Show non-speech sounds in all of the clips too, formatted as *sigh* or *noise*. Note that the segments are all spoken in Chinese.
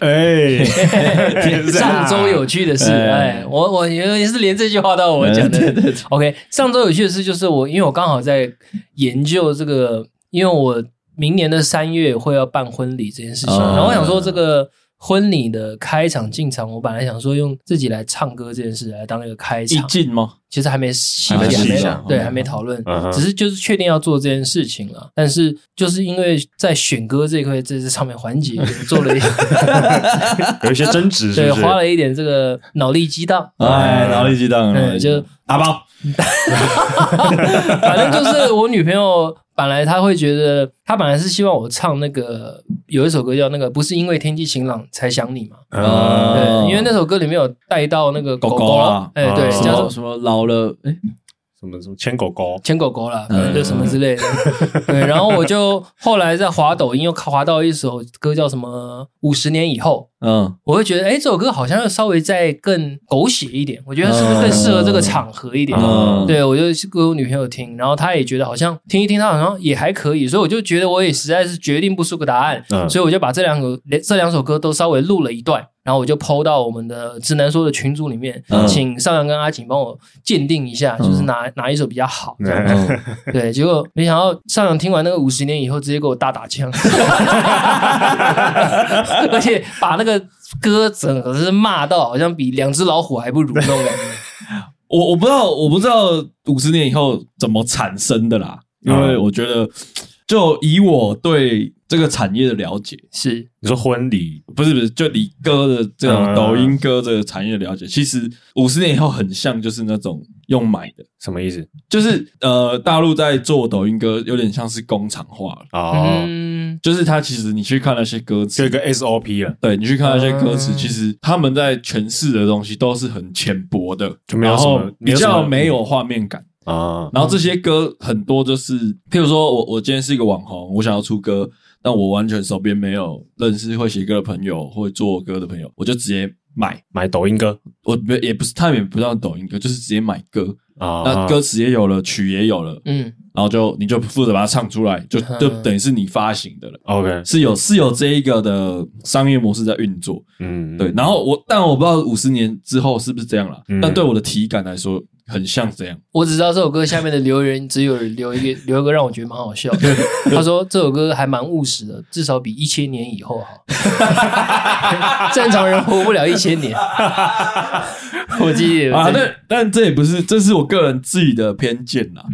哎，*laughs* 上周有趣的事，哎，我我也是连这句话都要我讲的。OK，上周有趣的事就是我，因为我刚好在研究这个，因为我明年的三月会要办婚礼这件事情，然后我想说这个。婚礼的开场进场，我本来想说用自己来唱歌这件事来当一个开场。一进吗？其实还没细节，还没讲，对，还没讨论，只是就是确定要做这件事情了。但是就是因为在选歌这一块，在这上面环节做了一 *laughs* 有一些争执，*laughs* 对，花了一点这个脑力激荡，哎，脑力激荡，嗯，就打包。*laughs* 反正就是我女朋友。本来他会觉得，他本来是希望我唱那个有一首歌叫那个不是因为天气晴朗才想你嘛，嗯，对，因为那首歌里面有带到那个狗狗。啊，哎，对，叫做什么老了，哎。什么什么牵狗狗，牵狗狗了，就什么之类的。嗯、*laughs* 对，然后我就后来在滑抖音，又滑到一首歌，叫什么《五十年以后》。嗯，我会觉得，哎，这首歌好像要稍微再更狗血一点，我觉得是不是更适合这个场合一点？嗯、对，我就给我女朋友听，然后她也觉得好像听一听，她好像也还可以，所以我就觉得我也实在是决定不出个答案，嗯、所以我就把这两首这两首歌都稍微录了一段。然后我就 PO 到我们的直男说的群组里面，嗯、请上扬跟阿景帮我鉴定一下，就是哪、嗯、哪一首比较好。嗯、对，结果没想到上扬听完那个五十年以后，直接给我大打枪，*laughs* 而且把那个歌整个是骂到好像比两只老虎还不如那种感觉。*laughs* 我我不知道，我不知道五十年以后怎么产生的啦，因为我觉得。就以我对这个产业的了解，是。你说婚礼？不是不是，就你歌的这种抖音歌这个产业的了解，其实五十年以后很像就是那种用买的，什么意思？就是呃，大陆在做抖音歌，有点像是工厂化了。哦，就是他其实你去看那些歌词，就一个 SOP 了，对，你去看那些歌词，其实他们在诠释的东西都是很浅薄的，就没有什么比较没有画面感。啊，然后这些歌很多就是，譬如说我我今天是一个网红，我想要出歌，但我完全手边没有认识会写歌的朋友，会做歌的朋友，我就直接买。买抖音歌，我没也不是，他也不叫抖音歌，就是直接买歌。啊，那歌词也有了，曲也有了，嗯，然后就你就负责把它唱出来，就就等于是你发行的了，OK，是有是有这一个的商业模式在运作，嗯，对，然后我但我不知道五十年之后是不是这样了，但对我的体感来说。很像这样，我只知道这首歌下面的留言只有留一个 *laughs* 留一个让我觉得蛮好笑的。他说这首歌还蛮务实的，至少比一千年以后好。*laughs* 正常人活不了一千年。*laughs* 我记得啊，但但这也不是，这是我个人自己的偏见啦。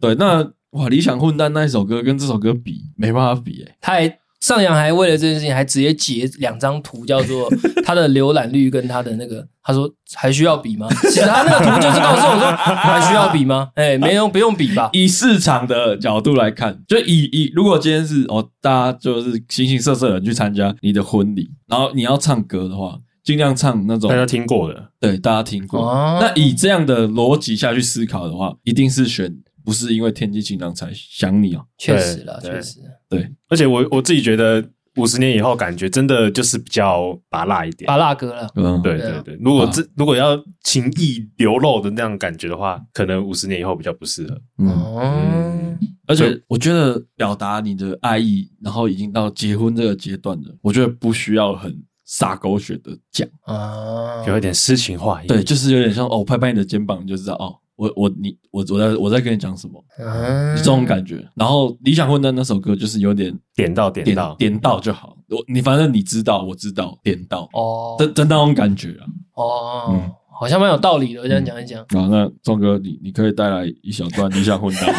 对，那哇，理想混蛋那一首歌跟这首歌比，没办法比诶、欸。他还上扬还为了这件事情还直接截两张图，叫做 *laughs* 他的浏览率跟他的那个。他说：“还需要比吗？”其实他那个图就是告诉我说：“还需要比吗？”哎，没用，不用比吧。以市场的角度来看，就以以如果今天是哦，大家就是形形色色的人去参加你的婚礼，然后你要唱歌的话，尽量唱那种大家听过的，对，大家听过。哦、那以这样的逻辑下去思考的话，一定是选不是因为天气晴朗才想你哦。确实了，确实。对，而且我我自己觉得。五十年以后，感觉真的就是比较拔辣一点，拔辣哥了。嗯，对对对。如果这如果要情意流露的那样感觉的话，可能五十年以后比较不适合。嗯，而且我觉得表达你的爱意，然后已经到结婚这个阶段了，我觉得不需要很洒狗血的讲啊，有一点诗情画意。对，就是有点像哦，拍拍你的肩膀，你就知道哦。我我你我我在我在跟你讲什么？嗯，这种感觉。然后理想混蛋那首歌就是有点点到点到点到就好。我你反正你知道，我知道，点到哦，真真那种感觉啊。哦，嗯，好像蛮有道理的。这样讲一讲。好，那钟哥，你你可以带来一小段理想混蛋。*laughs*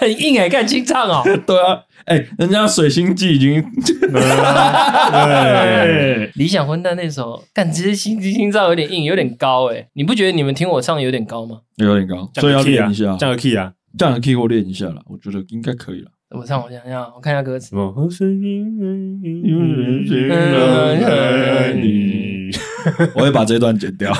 很硬哎，干清唱哦。*laughs* 对啊。哎、欸，人家水星记已经，*laughs* 对，理想混蛋那首，感觉心机心脏有点硬，有点高哎，你不觉得你们听我唱有点高吗？有点高，所以要练一下，降个 key 啊，降个 key 或练一下了，我觉得应该可以了。我唱，我想想，我看一下歌词。*laughs* 我会把这段剪掉，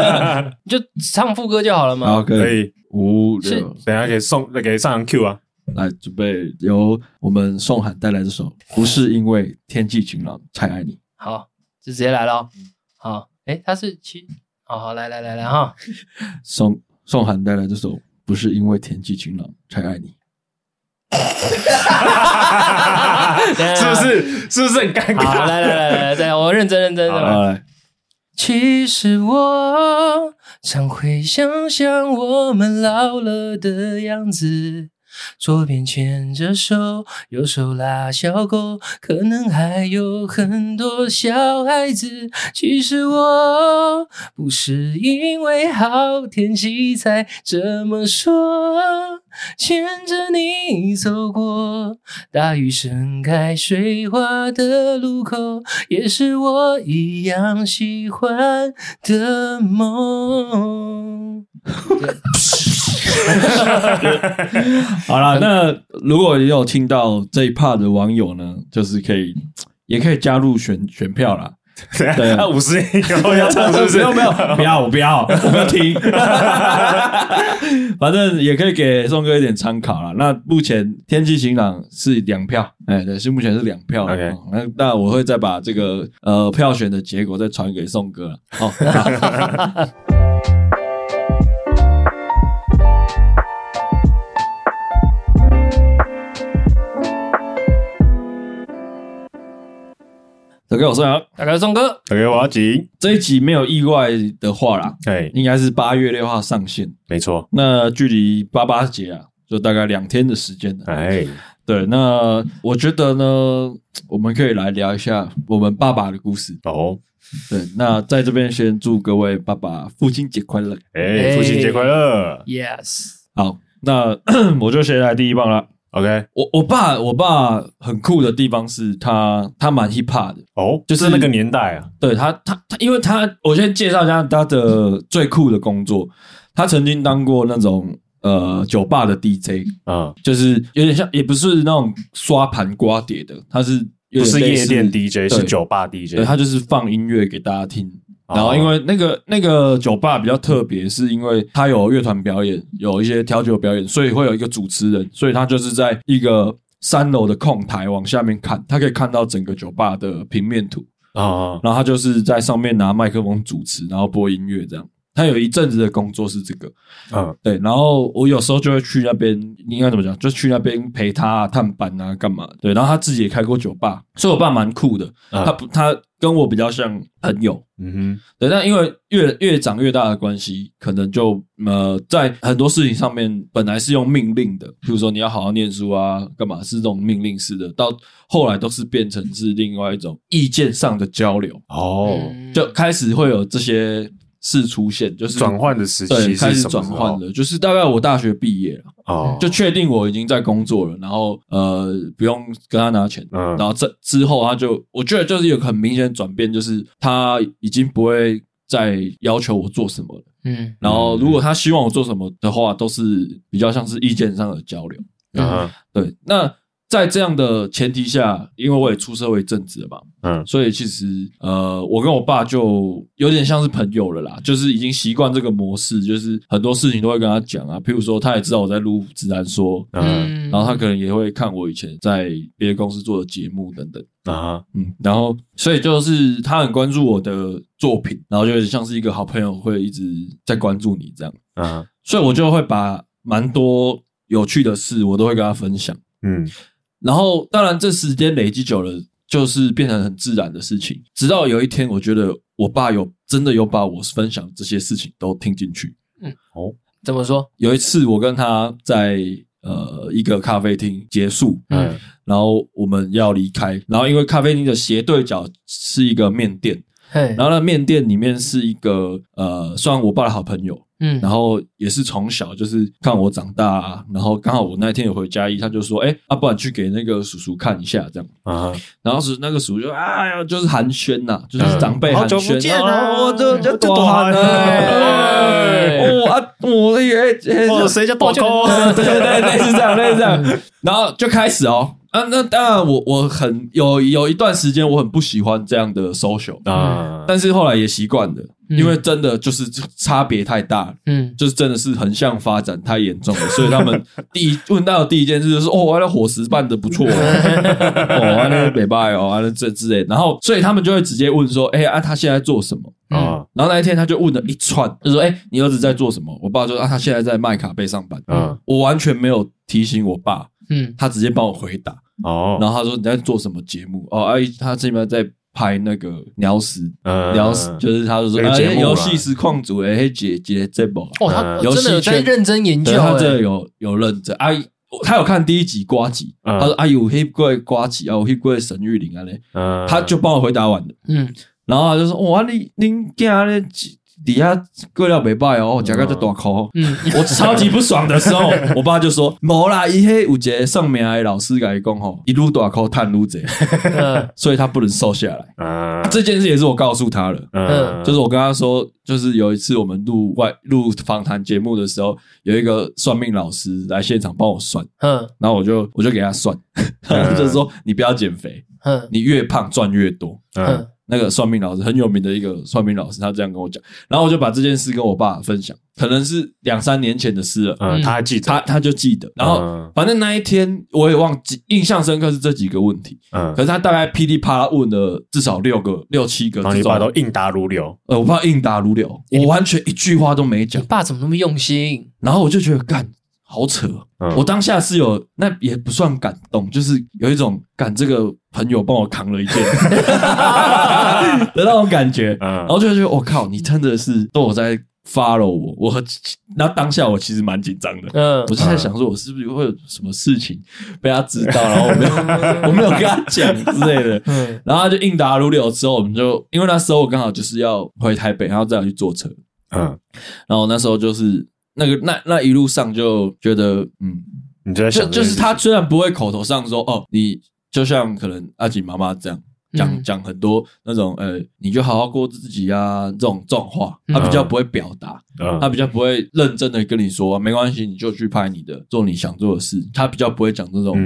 *laughs* 就唱副歌就好了嘛。好，可以。五六，等下给送，给上 Q 啊。来准备由我们宋涵带来这首，不是因为天气晴朗才爱你。好，就直接来了。好，诶，他是七。好好，来来来来哈。*laughs* 宋宋涵带来这首，不是因为天气晴朗才爱你。*laughs* 是不是？*laughs* 是不是很尴尬？来来来来来，我认真认真的。其实我常会想象我们老了的样子。左边牵着手，右手拉小狗，可能还有很多小孩子。其实我不是因为好天气才这么说，牵着你走过大雨盛开水花的路口，也是我一样喜欢的梦。*laughs* 好了，那如果你有听到这一 part 的网友呢，就是可以，也可以加入选选票啦。*laughs* 对，那五十年以后要唱是不是？没有没有，不要我不要，我不要听。*laughs* 反正也可以给宋哥一点参考啦。那目前天气晴朗是两票，哎，对，是目前是两票。OK，那那我会再把这个呃票选的结果再传给宋哥。哦。大家好，我是宋阳。大家好，宋哥。大家好，我阿吉。这一集没有意外的话啦，对，应该是八月六号上线。没错。那距离八八节啊，就大概两天的时间了。哎，对。那我觉得呢，我们可以来聊一下我们爸爸的故事。哦，对。那在这边先祝各位爸爸父亲节快乐。哎，父亲节快乐。Yes。好，那 *clears throat* 我就先来第一棒了。OK，我我爸我爸很酷的地方是他他蛮 hip hop 的哦，就是那个年代啊，对他他他，因为他我先介绍一下他的最酷的工作，他曾经当过那种呃酒吧的 DJ 啊，就是有点像也不是那种刷盘刮碟的，他是不是夜店 DJ 是酒吧 DJ，对，他就是放音乐给大家听。然后，因为那个那个酒吧比较特别，是因为它有乐团表演，有一些调酒表演，所以会有一个主持人，所以他就是在一个三楼的控台往下面看，他可以看到整个酒吧的平面图啊。然后他就是在上面拿麦克风主持，然后播音乐这样。他有一阵子的工作是这个，嗯，对。然后我有时候就会去那边，应该怎么讲？就去那边陪他探班啊，干嘛？对。然后他自己也开过酒吧，所以我爸蛮酷的。他不，他跟我比较像朋友。嗯哼。对，但因为越越长越大的关系，可能就呃，在很多事情上面本来是用命令的，比如说你要好好念书啊，干嘛是这种命令式的，到后来都是变成是另外一种意见上的交流。哦，就开始会有这些。是出现，就是转换的时期，对，开始转换的，就是大概我大学毕业了，哦，就确定我已经在工作了，然后呃，不用跟他拿钱，嗯，然后这之后他就，我觉得就是有个很明显的转变，就是他已经不会再要求我做什么了，嗯，然后如果他希望我做什么的话，都是比较像是意见上的交流，嗯，对，那。在这样的前提下，因为我也出社会一阵子了嘛，嗯，所以其实呃，我跟我爸就有点像是朋友了啦，就是已经习惯这个模式，就是很多事情都会跟他讲啊，譬如说他也知道我在录自然说，嗯，然后他可能也会看我以前在别的公司做的节目等等。啊，嗯，然后所以就是他很关注我的作品，然后就像是一个好朋友会一直在关注你这样，啊，所以我就会把蛮多有趣的事我都会跟他分享，嗯。然后，当然，这时间累积久了，就是变成很自然的事情。直到有一天，我觉得我爸有真的有把我分享这些事情都听进去。嗯，哦，怎么说？有一次，我跟他在呃一个咖啡厅结束，嗯，然后我们要离开，然后因为咖啡厅的斜对角是一个面店，嘿，然后那面店里面是一个呃，算我爸的好朋友。嗯，然后也是从小就是看我长大，啊，然后刚好我那天有回嘉义，他就说：“哎，啊，不然去给那个叔叔看一下，这样啊。”然后是那个叔叔就哎呀，就是寒暄呐，就是长辈寒暄，好久不见啊，我这这多寒啊！哦啊，我也哦，谁叫宝哥？*laughs* 对对对，类似这样，类似这样，然后就开始哦。啊，那当然，我我很有有一段时间我很不喜欢这样的 social 啊，但是后来也习惯了，因为真的就是差别太大，嗯，就是真的是横向发展太严重了，所以他们 *laughs* 第一问到的第一件事就是哦，我那伙食办得不错，哦，那北拜哦，那这之类，然后所以他们就会直接问说，哎啊，他现在做什么啊？然后那一天他就问了一串，就说，哎，你儿子在做什么？我爸就说啊，他现在在麦卡贝上班，嗯，我完全没有提醒我爸。嗯，他直接帮我回答。哦，然后他说你在做什么节目？哦，阿姨他这边在拍那个鸟屎，鸟屎就是他就说啊，游戏实况组诶，姐姐这部哦，他真的有在认真研究，他这有有认真。阿姨。他有看第一集呱吉，他说：“哎呦，黑怪呱吉啊，我黑怪沈玉灵啊嘞。”他就帮我回答完了。嗯，然后他就说：“哇，你你家嘞底下过料没败哦，讲个就大口。”嗯，我超级不爽的时候，*laughs* 我爸就说：“没啦，伊黑有节上面的老师跟伊讲吼，一路大口探路贼，所以他不能瘦下来。”啊，这件事也是我告诉他了。嗯，就是我跟他说。就是有一次我们录外录访谈节目的时候，有一个算命老师来现场帮我算，嗯，然后我就我就给他算，嗯、*laughs* 就是说你不要减肥，嗯，你越胖赚越多，嗯，那个算命老师很有名的一个算命老师，他这样跟我讲，然后我就把这件事跟我爸分享。可能是两三年前的事了，嗯，他还记得，他他就记得，然后反正那一天我也忘记，印象深刻是这几个问题，嗯，可是他大概噼里啪啦问了至少六个、六七个，然后你爸都应答如流，呃，我爸应答如流，我完全一句话都没讲，你爸怎么那么用心？然后我就觉得干好扯，我当下是有那也不算感动，就是有一种感这个朋友帮我扛了一件 *laughs* 的那种感觉，嗯，然后就觉得我靠，你真的是都有在。follow 我，我和那当下我其实蛮紧张的，嗯，我就在想说，我是不是会有什么事情被他知道，然后我没有，*laughs* 我没有跟他讲之类的，嗯，然后他就应答如流之后，我们就因为那时候我刚好就是要回台北，然后再去坐车，嗯，然后那时候就是那个那那一路上就觉得，嗯，你就在想，就是他虽然不会口头上说，哦，你就像可能阿锦妈妈这样。讲讲很多那种呃，你就好好过自己啊，这种这种话，他比较不会表达，他比较不会认真的跟你说，没关系，你就去拍你的，做你想做的事。他比较不会讲这种，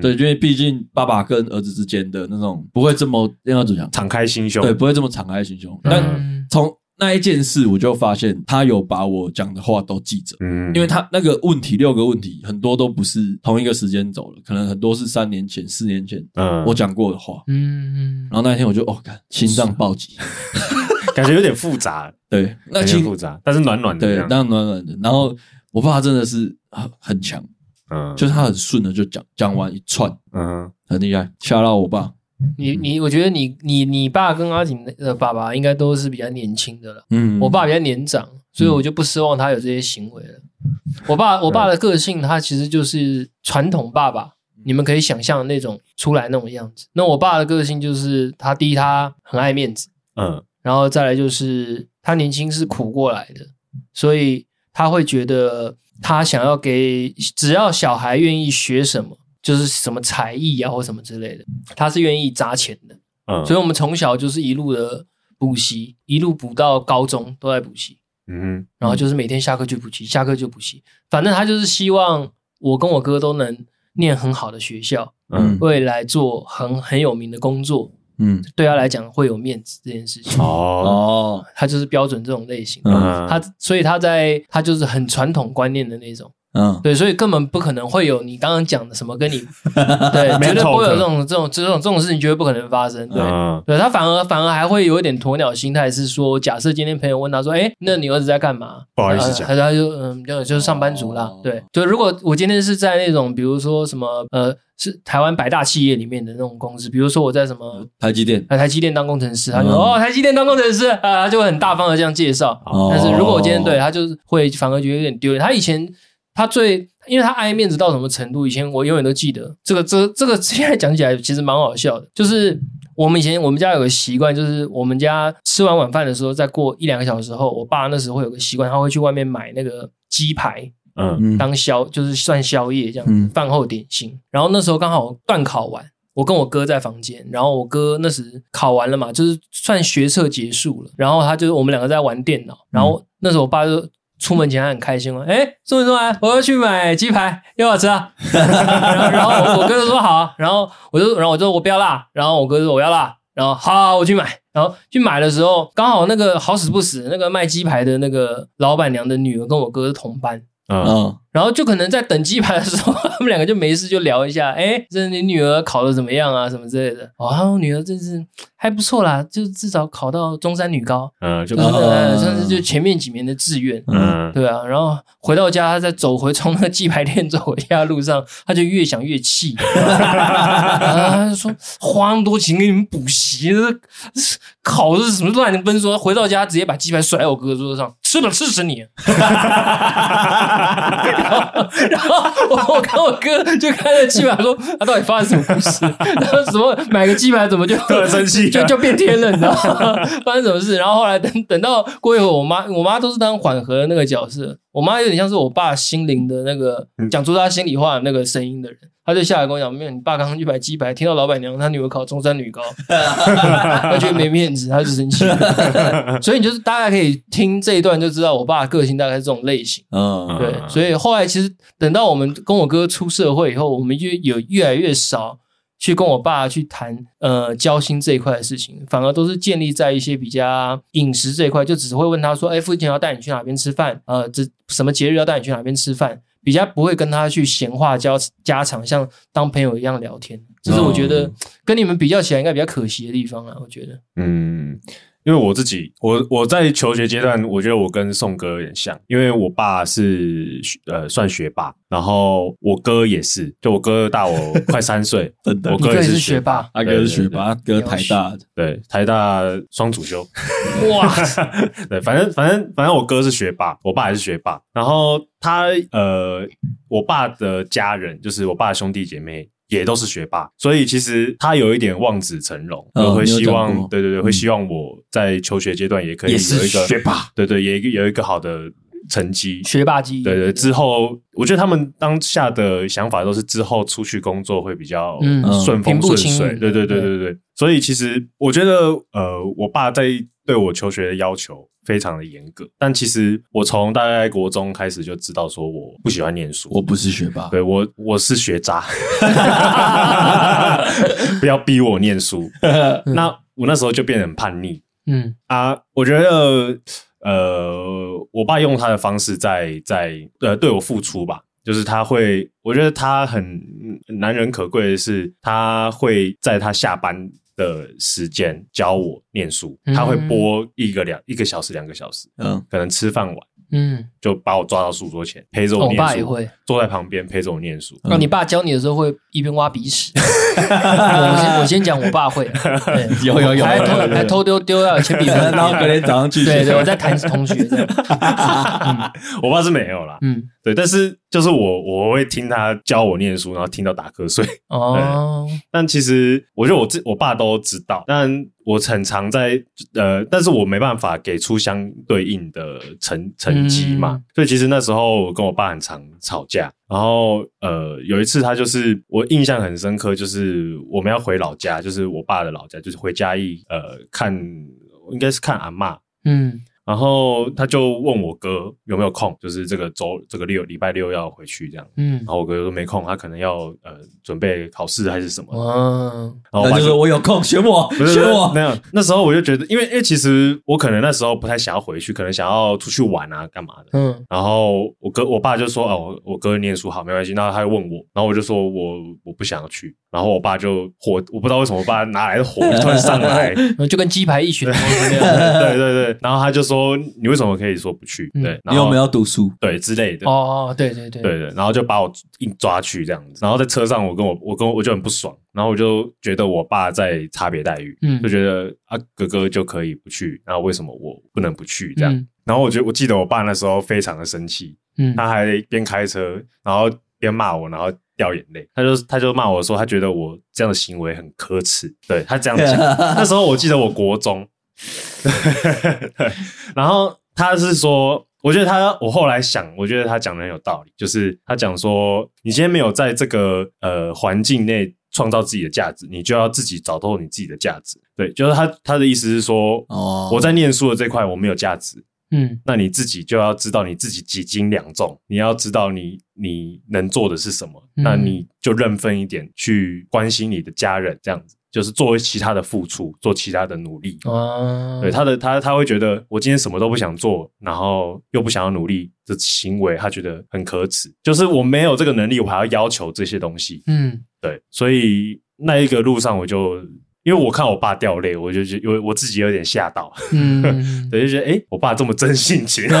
对，因为毕竟爸爸跟儿子之间的那种不会这么那样子讲，敞开心胸，对，不会这么敞开心胸。但从那一件事，我就发现他有把我讲的话都记着，嗯，因为他那个问题六个问题很多都不是同一个时间走了，可能很多是三年前、四年前，嗯，我讲过的话，嗯嗯，然后那一天我就哦，看心脏暴击，感觉有点复杂，对，那挺复杂，但是暖暖的，对，那暖暖的。然后我爸真的是很很强，嗯，就是他很顺的就讲讲完一串，嗯，很厉害，吓到我爸。你你，我觉得你你你爸跟阿锦的爸爸应该都是比较年轻的了。嗯，我爸比较年长，所以我就不奢望他有这些行为了。我爸我爸的个性，他其实就是传统爸爸，你们可以想象那种出来那种样子。那我爸的个性就是，他第一他很爱面子，嗯，然后再来就是他年轻是苦过来的，所以他会觉得他想要给，只要小孩愿意学什么。就是什么才艺啊，或什么之类的，他是愿意砸钱的。嗯，所以我们从小就是一路的补习，一路补到高中都在补习。嗯，然后就是每天下课就补习，下课就补习。反正他就是希望我跟我哥都能念很好的学校，嗯，未来做很很有名的工作。嗯，对他来讲会有面子这件事情。哦，他就是标准这种类型。嗯，他所以他在他就是很传统观念的那种。嗯，对，所以根本不可能会有你刚刚讲的什么跟你，*laughs* 对，绝对不会有这种这种这种这种事情，绝对不可能发生。对，对他反而反而还会有一点鸵鸟心态，是说，假设今天朋友问他说：“哎，那你儿子在干嘛？”不好意思讲，他他就嗯，就就是上班族啦。对，就如果我今天是在那种比如说什么呃，是台湾百大企业里面的那种公司，比如说我在什么台积电，在台积电当工程师，他就哦，台积电当工程师啊，他就会很大方的这样介绍。但是如果我今天对他就是会反而觉得有点丢脸，他以前。他最，因为他爱面子到什么程度？以前我永远都记得这个，这这个 *laughs* 现在讲起来其实蛮好笑的。就是我们以前我们家有个习惯，就是我们家吃完晚饭的时候，再过一两个小时后，我爸那时候会有个习惯，他会去外面买那个鸡排，嗯，当宵就是算宵夜这样，饭后点心。然后那时候刚好段考完，我跟我哥在房间，然后我哥那时考完了嘛，就是算学测结束了，然后他就是我们两个在玩电脑，然后那时候我爸就。出门前还很开心哦，哎，送没送来？我要去买鸡排，要不要吃啊？然后，然后我，我哥就说好，然后我就，然后我就说我不要辣，然后我哥说我要辣，然后好，好，我去买，然后去买的时候，刚好那个好死不死，那个卖鸡排的那个老板娘的女儿跟我哥是同班，嗯，然后就可能在等鸡排的时候，*laughs* 他们两个就没事就聊一下，哎，这你女儿考的怎么样啊？什么之类的。哦，我女儿真是还不错啦，就至少考到中山女高，嗯，就算是、嗯、就前面几名的志愿，嗯，对啊。然后回到家，他在走回从那个鸡排店走回家路上，他就越想越气，他就说花那么多钱给你们补习，考的是什么乱的分数？回到家直接把鸡排甩在我哥哥桌子上，吃了吃死你！*laughs* *laughs* *laughs* 然后我我看我哥就看着鸡排说，他到底发生什么故事？*laughs* 然后什么买个鸡排怎么就 *laughs* 很生气，就就变天了，你知道吗？发生什么事？然后后来等等到过一会儿，我妈我妈都是当缓和的那个角色，我妈有点像是我爸心灵的那个讲出他心里话的那个声音的人。他就下来跟我讲：“没有，你爸刚刚去买鸡排，听到老板娘她女儿考中山女高，*laughs* 他觉得没面子，他就生气。*laughs* 所以你就是大概可以听这一段就知道我爸的个性大概是这种类型。嗯，对。所以后来其实等到我们跟我哥出社会以后，我们就有越来越少去跟我爸去谈呃交心这一块的事情，反而都是建立在一些比较饮食这一块，就只会问他说：‘哎，父亲要带你去哪边吃饭？呃，这什么节日要带你去哪边吃饭？’比较不会跟他去闲话交家常，像当朋友一样聊天，这是我觉得跟你们比较起来应该比较可惜的地方啊。我觉得，嗯。因为我自己，我我在求学阶段，我觉得我跟宋哥有点像，因为我爸是呃算学霸，然后我哥也是，就我哥大我快三岁，*laughs* 真的，我哥也是学霸，阿哥是学霸，哥台大的，对，台大双主修，*laughs* 哇，*laughs* 对，反正反正反正我哥是学霸，我爸也是学霸，然后他呃，我爸的家人就是我爸的兄弟姐妹。也都是学霸，所以其实他有一点望子成龙，我会希望，对对对，会希望我在求学阶段也可以有一个学霸，对对，也有一个好的成绩，学霸基因。对对，之后我觉得他们当下的想法都是之后出去工作会比较顺风顺水，对对对对对。所以其实我觉得，呃，我爸在对我求学的要求。非常的严格，但其实我从大概国中开始就知道，说我不喜欢念书，我不是学霸，对，我我是学渣 *laughs* *laughs* 不要逼我念书。*laughs* 那我那时候就变得很叛逆，嗯啊，我觉得呃，我爸用他的方式在在呃对我付出吧，就是他会，我觉得他很难能可贵的是，他会在他下班。的时间教我念书，他会播一个两一个小时两个小时，嗯，可能吃饭晚。嗯，就把我抓到书桌前，陪着我念书。我爸也会坐在旁边陪着我念书。那你爸教你的时候会一边挖鼻屎？*laughs* 我先我先讲，我爸会，*laughs* 有有有，还偷还偷丢丢掉铅笔，*laughs* 然后隔天早上去。对对，我在谈同学。我爸是没有啦，嗯，对，但是就是我我会听他教我念书，然后听到打瞌睡。哦，*laughs* 但其实我觉得我自我爸都知道，但。我很常在呃，但是我没办法给出相对应的成成绩嘛，嗯、所以其实那时候我跟我爸很常吵架，然后呃有一次他就是我印象很深刻，就是我们要回老家，就是我爸的老家，就是回嘉义呃看应该是看阿嬷，嗯。然后他就问我哥有没有空，就是这个周这个六礼拜六要回去这样，嗯，然后我哥说没空，他可能要呃准备考试还是什么，嗯，然后我就说我有空选我选我，*laughs* 没有，那时候我就觉得，因为因为其实我可能那时候不太想要回去，可能想要出去玩啊干嘛的，嗯，然后我哥我爸就说哦，我哥念书好没关系，然后他就问我，然后我就说我我不想要去。然后我爸就火，我不知道为什么我爸哪来的火突然上来，*laughs* 就跟鸡排一群。*laughs* 对对对，然后他就说：“你为什么可以说不去？”对，你有没有读书？对之类的。哦，对对对，对对，然后就把我硬抓去这样子。然后在车上，我跟我我跟我就很不爽，然后我就觉得我爸在差别待遇，嗯就觉得啊哥哥就可以不去，然后为什么我不能不去这样？然后我觉得我记得我爸那时候非常的生气，嗯他还边开车，然后边骂我，然后。掉眼泪，他就他就骂我说，他觉得我这样的行为很可耻。对，他这样讲。*laughs* 那时候我记得我国中，对，*laughs* 然后他是说，我觉得他，我后来想，我觉得他讲的很有道理，就是他讲说，你今天没有在这个呃环境内创造自己的价值，你就要自己找到你自己的价值。对，就是他他的意思是说，哦，我在念书的这块我没有价值。嗯，那你自己就要知道你自己几斤两重，你要知道你你能做的是什么，嗯、那你就认分一点去关心你的家人，这样子。就是做其他的付出，做其他的努力。哦，对他的他他会觉得我今天什么都不想做，然后又不想要努力的行为，他觉得很可耻。就是我没有这个能力，我还要要求这些东西。嗯，对，所以那一个路上我就。因为我看我爸掉泪，我就觉得，因为我自己有点吓到，嗯，*laughs* 对，就觉得，诶，我爸这么真性情，*laughs*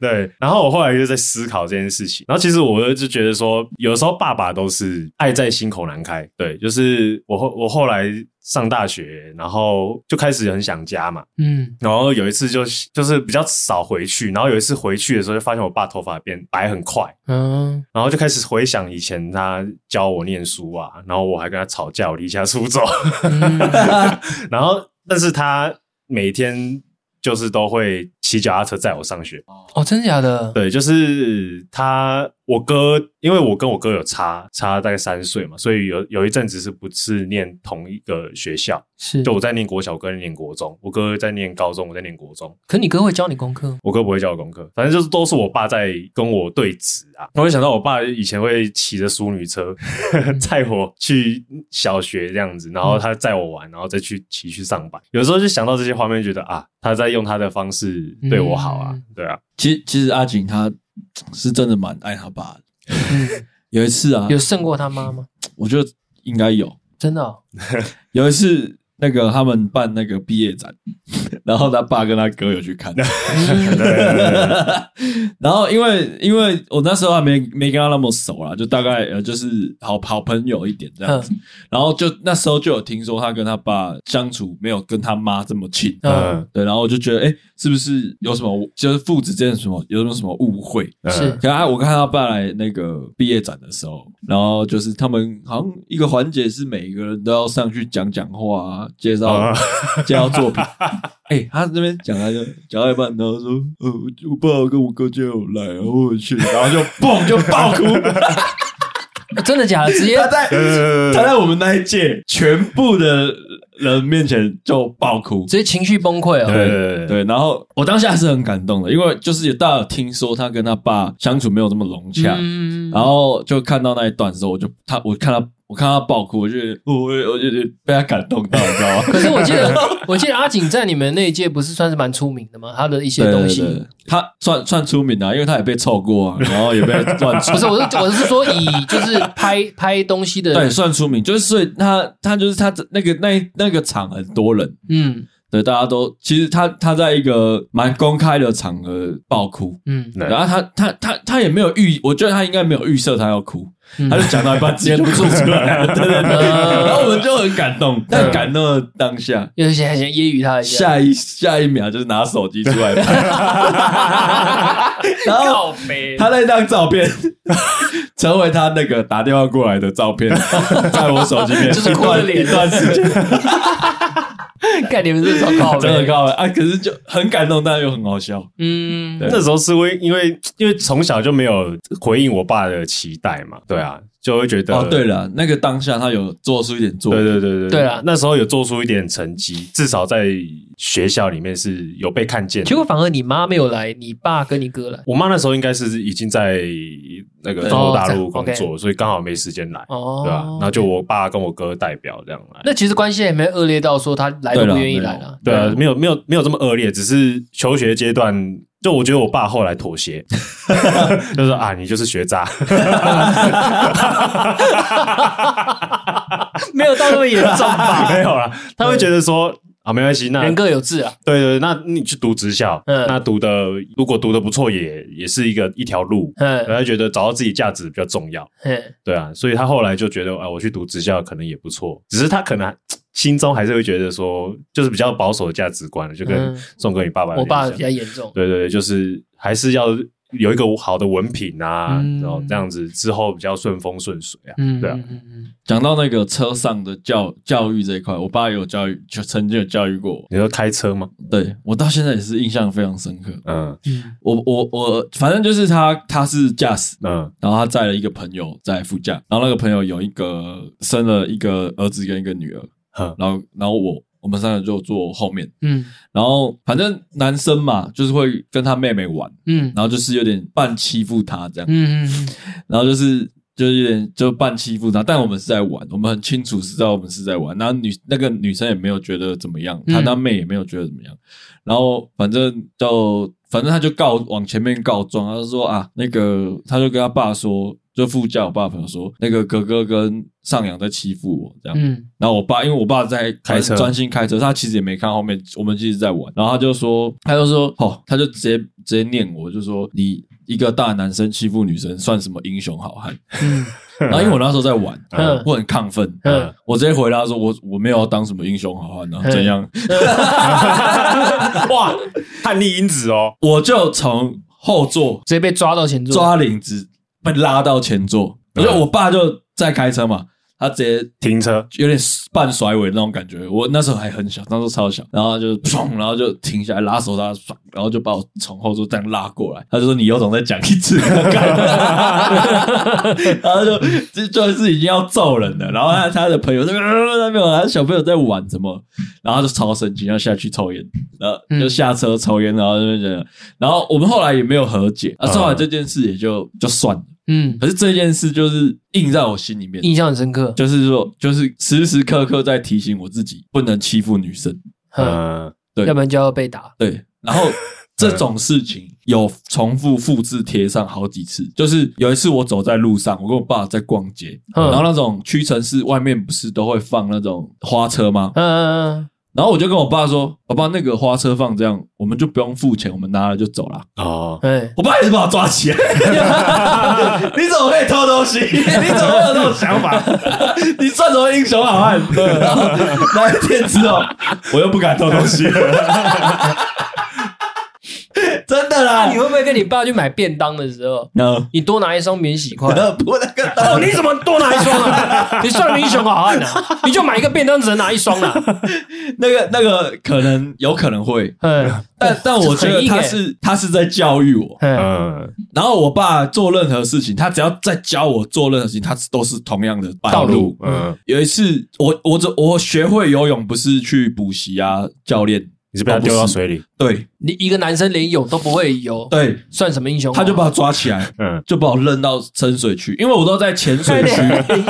对。然后我后来就在思考这件事情，然后其实我就觉得说，有时候爸爸都是爱在心口难开，对，就是我后我后来。上大学，然后就开始很想家嘛，嗯，然后有一次就就是比较少回去，然后有一次回去的时候，就发现我爸头发变白很快，嗯，然后就开始回想以前他教我念书啊，然后我还跟他吵架，我离家出走，嗯、*laughs* 然后但是他每天就是都会骑脚踏车载我上学，哦，真的假的？对，就是他。我哥，因为我跟我哥有差差大概三岁嘛，所以有有一阵子是不是念同一个学校？是，就我在念国小，我哥在念国中，我哥在念高中，我在念国中。可你哥会教你功课？我哥不会教我功课，反正就是都是我爸在跟我对峙啊。我会想到我爸以前会骑着淑女车 *laughs* 载我去小学这样子，然后他载我玩，然后再去骑去上班。有时候就想到这些画面，觉得啊，他在用他的方式对我好啊，嗯、对啊。其实其实阿景他。是真的蛮爱他爸的。*laughs* 有一次啊，有胜过他妈吗？*sniffs* 我觉得应该有，真的哦。*laughs* 有一次。那个他们办那个毕业展，*laughs* 然后他爸跟他哥有去看，然后因为因为我那时候还没没跟他那么熟啦，就大概呃就是好好朋友一点这样子，然后就那时候就有听说他跟他爸相处没有跟他妈这么亲，嗯，对，然后我就觉得哎，是不是有什么就是父子之间什么有什么什么误会？是，可是我看他爸来那个毕业展的时候，然后就是他们好像一个环节是每一个人都要上去讲讲话啊。介绍、uh, *laughs* 介绍作品，哎、欸，他这边讲他就讲到一半，然后说，呃，我爸跟我哥就有来，然后我去，然后就 *laughs* 嘣就爆哭，*laughs* 真的假的？直接他在他在我们那一届全部的人面前就爆哭，直接情绪崩溃啊！对对对，对，然后我当下是很感动的，因为就是也大家有听说他跟他爸相处没有这么融洽，嗯、然后就看到那一段的时候，我就他我看他。我看他爆哭，我就我我就被他感动到，你知道吗？*laughs* 可是我记得，我记得阿景在你们那一届不是算是蛮出名的吗？他的一些东西，对对对，他算算出名啊，因为他也被凑过，啊，然后也被乱出。不是，我是我是说以就是拍拍东西的，对，算出名，就是所以他他就是他那个那那个场很多人，嗯。对，大家都其实他他在一个蛮公开的场合爆哭，嗯，然后他他他他也没有预，我觉得他应该没有预设他要哭，嗯、他就讲到一半直接哭出来了，*laughs* 对对对，然后我们就很感动，但感动的当下，又先先揶揄他一下，下一下一秒就是拿手机出来拍，*laughs* 然后他那张照片成为他那个打电话过来的照片，*laughs* 在我手机里面就是哭的脸，一段时间。*laughs* 看你们是超高，真的高啊！可是就很感动，但又很好笑。嗯，那时候是因为因为因为从小就没有回应我爸的期待嘛，对啊。就会觉得哦，对了，那个当下他有做出一点作，对对对对，对啊，那时候有做出一点成绩，至少在学校里面是有被看见的。结果反而你妈没有来，你爸跟你哥来。我妈那时候应该是已经在那个中国大陆工作，所以刚好没时间来，哦对吧？然后就我爸跟我哥代表这样来。那其实关系也没恶劣到说他来都不愿意来了，对啊，没有没有没有这么恶劣，只是求学阶段。就我觉得我爸后来妥协，*laughs* 就说啊，你就是学渣，*laughs* 没有到那么严重吧？*laughs* 没有啦，他会觉得说啊，没关系，那人各有志啊。对对，那你去读职校，嗯，那读的如果读的不错，也也是一个一条路。嗯，他觉得找到自己价值比较重要。嗯，对啊，所以他后来就觉得啊，我去读职校可能也不错，只是他可能。心中还是会觉得说，就是比较保守的价值观，就跟宋哥你爸爸，我爸比较严重。对对对，就是还是要有一个好的文凭啊，然后这样子之后比较顺风顺水啊。嗯，对啊。讲到那个车上的教教育这一块，我爸有教育，就曾经有教育过我。你说开车吗？对，我到现在也是印象非常深刻。嗯，我我我，反正就是他他是驾驶，嗯，然后他载了一个朋友在副驾，然后那个朋友有一个生了一个儿子跟一个女儿。然后，然后我我们三个就坐后面，嗯，然后反正男生嘛，就是会跟他妹妹玩，嗯，然后就是有点半欺负他这样，嗯嗯，然后就是。就有点就半欺负他，但我们是在玩，我们很清楚知道我们是在玩。然后女那个女生也没有觉得怎么样，她那妹也没有觉得怎么样。然后反正就反正他就告往前面告状，他就说啊，那个他就跟他爸说。就副驾，我爸朋友说，那个哥哥跟上阳在欺负我，这样。嗯。然后我爸，因为我爸在开车，专心开车，他其实也没看后面，我们其实在玩。然后他就说，他就说，哦，他就直接直接念我，就说你一个大男生欺负女生，算什么英雄好汉？嗯。*laughs* 然后因为我那时候在玩，嗯，我很亢奋，嗯，我直接回答说，我我没有要当什么英雄好汉啊，怎样？*laughs* 哇，叛逆因子哦！我就从后座直接被抓到前座，抓领子。被拉到前座，而且我爸就在开车嘛，他直接停车，有点半甩尾那种感觉。我那时候还很小，那时候超小，然后就砰，然后就停下来拉手刹，然后就把我从后座这样拉过来。他就说：“你有种再讲一次。”然后就就就是已经要揍人了。然后他他的朋友那边那边他小朋友在玩什么，然后就超生气，要下去抽烟，然后就下车抽烟，然后就觉得。然后我们后来也没有和解，啊，后来这件事也就就算了。嗯，可是这件事就是印在我心里面，印象很深刻。就是说，就是时时刻刻在提醒我自己，不能欺负女生。嗯，对，要不然就要被打。对，然后这种事情有重复复制贴上好几次。就是有一次我走在路上，我跟我爸在逛街，然后那种屈臣氏外面不是都会放那种花车吗？嗯嗯嗯。然后我就跟我爸说：“我爸，那个花车放这样，我们就不用付钱，我们拿了就走了。”哦，对，我爸也是把我抓起来。*laughs* 你怎么可以偷东西？你怎么会有这种想法？*laughs* 你算什么英雄好汉？然后 *laughs* 那一天之后，我又不敢偷东西了。真的啦！你会不会跟你爸去买便当的时候，你多拿一双免洗筷？不那个，你怎么多拿一双啊？*laughs* 你算英雄好汉啊？你就买一个便当只能拿一双啊？*laughs* 那个那个可能有可能会，嗯，但但我觉得他是他是在教育我，嗯，然后我爸做任何事情，他只要在教我做任何事情，他都是同样的道路。嗯，有一次我我这我学会游泳不是去补习啊，教练。你是被他丢到水里？对，你一个男生连泳都不会游，对，算什么英雄？他就把我抓起来，嗯，就把我扔到深水区，因为我都在浅水区，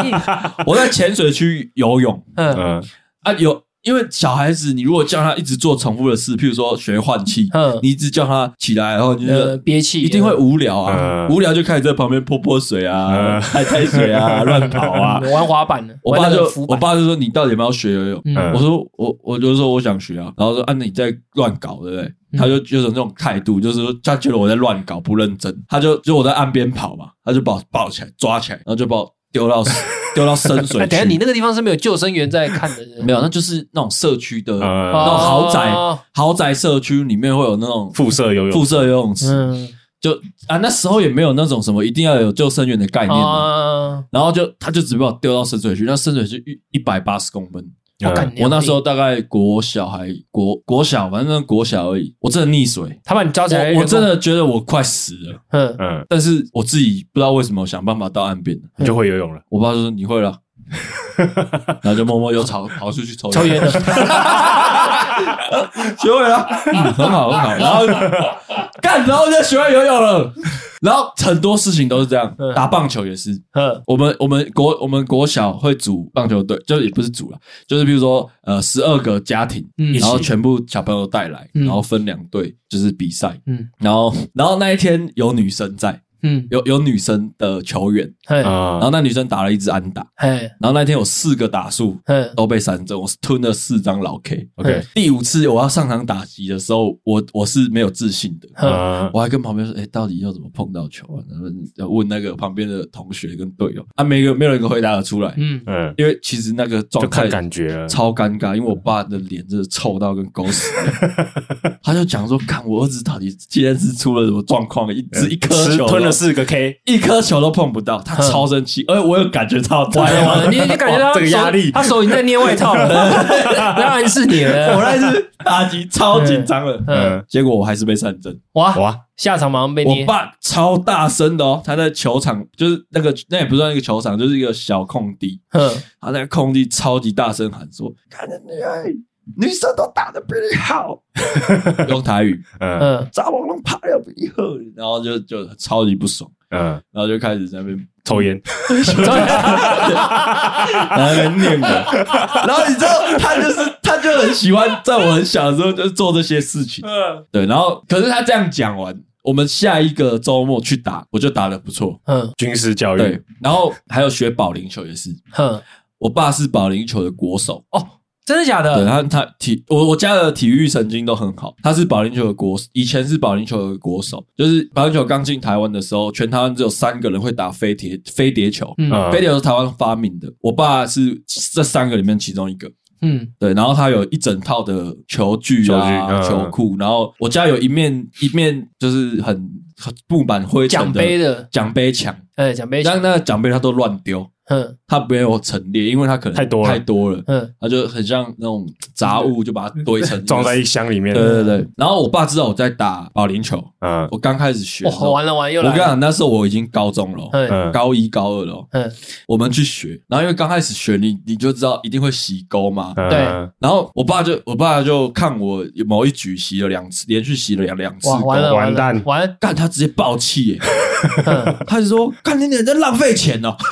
*laughs* 我在浅水区游泳，嗯嗯啊有。因为小孩子，你如果叫他一直做重复的事，譬如说学换气，你一直叫他起来，然后你就憋气，一定会无聊啊，无聊就开始在旁边泼泼水啊，*laughs* 拍拍水啊，*laughs* 乱跑啊，玩滑板呢。我爸就我爸就说：“你到底有没有学游泳？”我说：“我我就说我想学啊。”然后说：“啊，你在乱搞，对不对？”他就就是那种态度，就是说他觉得我在乱搞，不认真。他就就我在岸边跑嘛，他就把我抱起来抓起来，然后就把我丢到。*laughs* 丢到深水区。等下，你那个地方是没有救生员在看的。没有，那就是那种社区的，那种豪宅，豪宅社区里面会有那种附设游泳、附设游泳池。就啊，那时候也没有那种什么一定要有救生员的概念。然后就他就只把我丢到深水区，那深水区一一百八十公分。我那时候大概国小还国国小，反正国小而已。我真的溺水，他把你抓起来，我真的觉得我快死了。嗯。嗯，但是我自己不知道为什么想办法到岸边，你就会游泳了。我爸就说你会了，*laughs* 然后就默默又跑跑出去抽抽烟了，*laughs* *laughs* 学会了，很好很好。*laughs* 然后干，然后就学会游泳了。然后很多事情都是这样，打棒球也是。我们我们国我们国小会组棒球队，就也不是组了，就是比如说呃十二个家庭，然后全部小朋友带来，然后分两队就是比赛。嗯，然后然后那一天有女生在。嗯，有有女生的球员，然后那女生打了一支安打，然后那天有四个打数，都被三中，我是吞了四张老 K，OK，第五次我要上场打击的时候，我我是没有自信的，我还跟旁边说，哎，到底要怎么碰到球啊？然后要问那个旁边的同学跟队友，啊，没有没有人回答得出来，嗯。嗯，因为其实那个状态感觉超尴尬，因为我爸的脸真的臭到跟狗屎一样，*laughs* 他就讲说，看我儿子到底今天是出了什么状况，一只一颗球吞了。四个 K，一颗球都碰不到，他超生气，而 *laughs* 我有感觉到，你你感觉到这个压力，*laughs* 他手已经在捏外套了，*laughs* 当然是你了，我那是打击超紧张了，嗯，结果我还是被三振，哇哇，下场马上被捏，我爸超大声的哦，他在球场，就是那个那也不算一个球场，就是一个小空地，嗯，他在空地超级大声喊说，看着你。女生都打得比你好，用台语，嗯，咋我能爬要比你好？然后就就超级不爽，嗯，然后就开始在那边抽烟，*laughs* *laughs* 在那边念的。*laughs* 然后你知道，他就是他就很喜欢，在我很小的时候就做这些事情。嗯，对。然后，可是他这样讲完，我们下一个周末去打，我就打的不错。嗯，军事教育。对，然后还有学保龄球也是。哼，我爸是保龄球的国手。哦。真的假的？对，他他体我我家的体育神经都很好。他是保龄球的国，以前是保龄球的国手。就是保龄球刚进台湾的时候，全台湾只有三个人会打飞碟飞碟球。嗯，飞碟球是台湾发明的。我爸是这三个里面其中一个。嗯，对。然后他有一整套的球具啊，球裤。然后我家有一面一面就是很很布满灰尘的奖杯的奖杯墙。哎，奖杯墙，但那个奖杯他都乱丢。嗯，它没有陈列，因为它可能太多太多了。嗯，它就很像那种杂物，就把它堆成 *laughs* 装在一箱里面。对对对。然后我爸知道我在打保龄球，嗯，我刚开始学，完了完又来。我跟你讲，那时候我已经高中了，嗯，高一高二了。嗯，我们去学，然后因为刚开始学，你你就知道一定会洗钩嘛。对。然后我爸就我爸就看我某一局洗了两次，连续洗了两两次，完了完蛋，完干他直接爆气耶，*laughs* 他就说：“干你你在浪费钱哦。*laughs* ”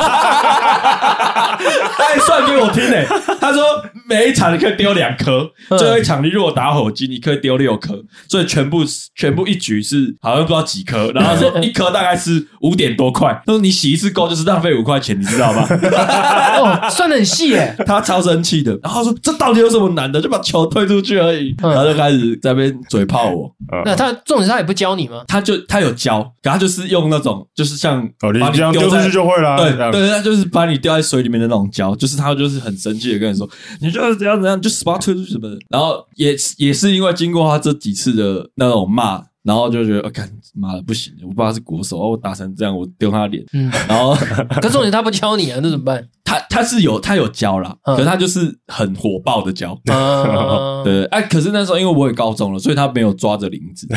他还算给我听呢。他说每一场你可以丢两颗，最后一场你如果打火机，你可以丢六颗，所以全部全部一局是好像不知道几颗。然后说一颗大概是五点多块，他说你洗一次够就是浪费五块钱，你知道吗？*laughs* 哦，算得很细耶。他超生气的，然后说这到底有什么难的？就把球推出去而已。然后就开始在那边嘴炮我。那他重点是他也不教你吗？他就他有教，可他就是用那种就是像哦，你这样丢出去就会了。对对，他就是把你掉在水里面的那种胶，就是他就是很生气的跟你说，你就要怎样怎样，就把他推出去什么的。然后也也是因为经过他这几次的那种骂，然后就觉得，我看妈的不行，我爸是国手，我打成这样，我丢他脸。嗯，然后 *laughs* 可是重点他不教你啊，那怎么办？他他是有他有教啦，可是他就是很火爆的教。*laughs* 对，哎，可是那时候因为我也高中了，所以他没有抓着领子，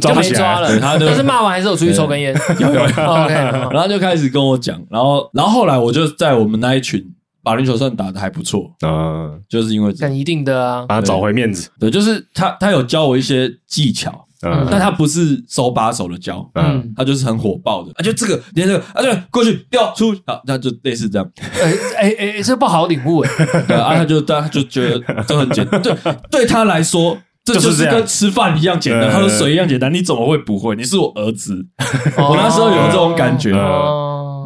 就没抓了。他但是骂完还是有出去抽根烟。有有 *laughs* OK，然后就开始跟我讲，然后然后后来我就在我们那一群。保龄球算打的还不错，嗯，就是因为这一定的啊，把他找回面子。对，就是他，他有教我一些技巧，嗯，但他不是手把手的教，嗯，他就是很火爆的，啊，就这个连这个，啊，对，过去掉出，好，那就类似这样。哎哎哎，这不好领悟哎，*laughs* 对啊，他就他就觉得这很简单，对，对他来说，这就是跟吃饭一样简单，他说水一样简单，你怎么会不会？你是我儿子，我那时候有这种感觉。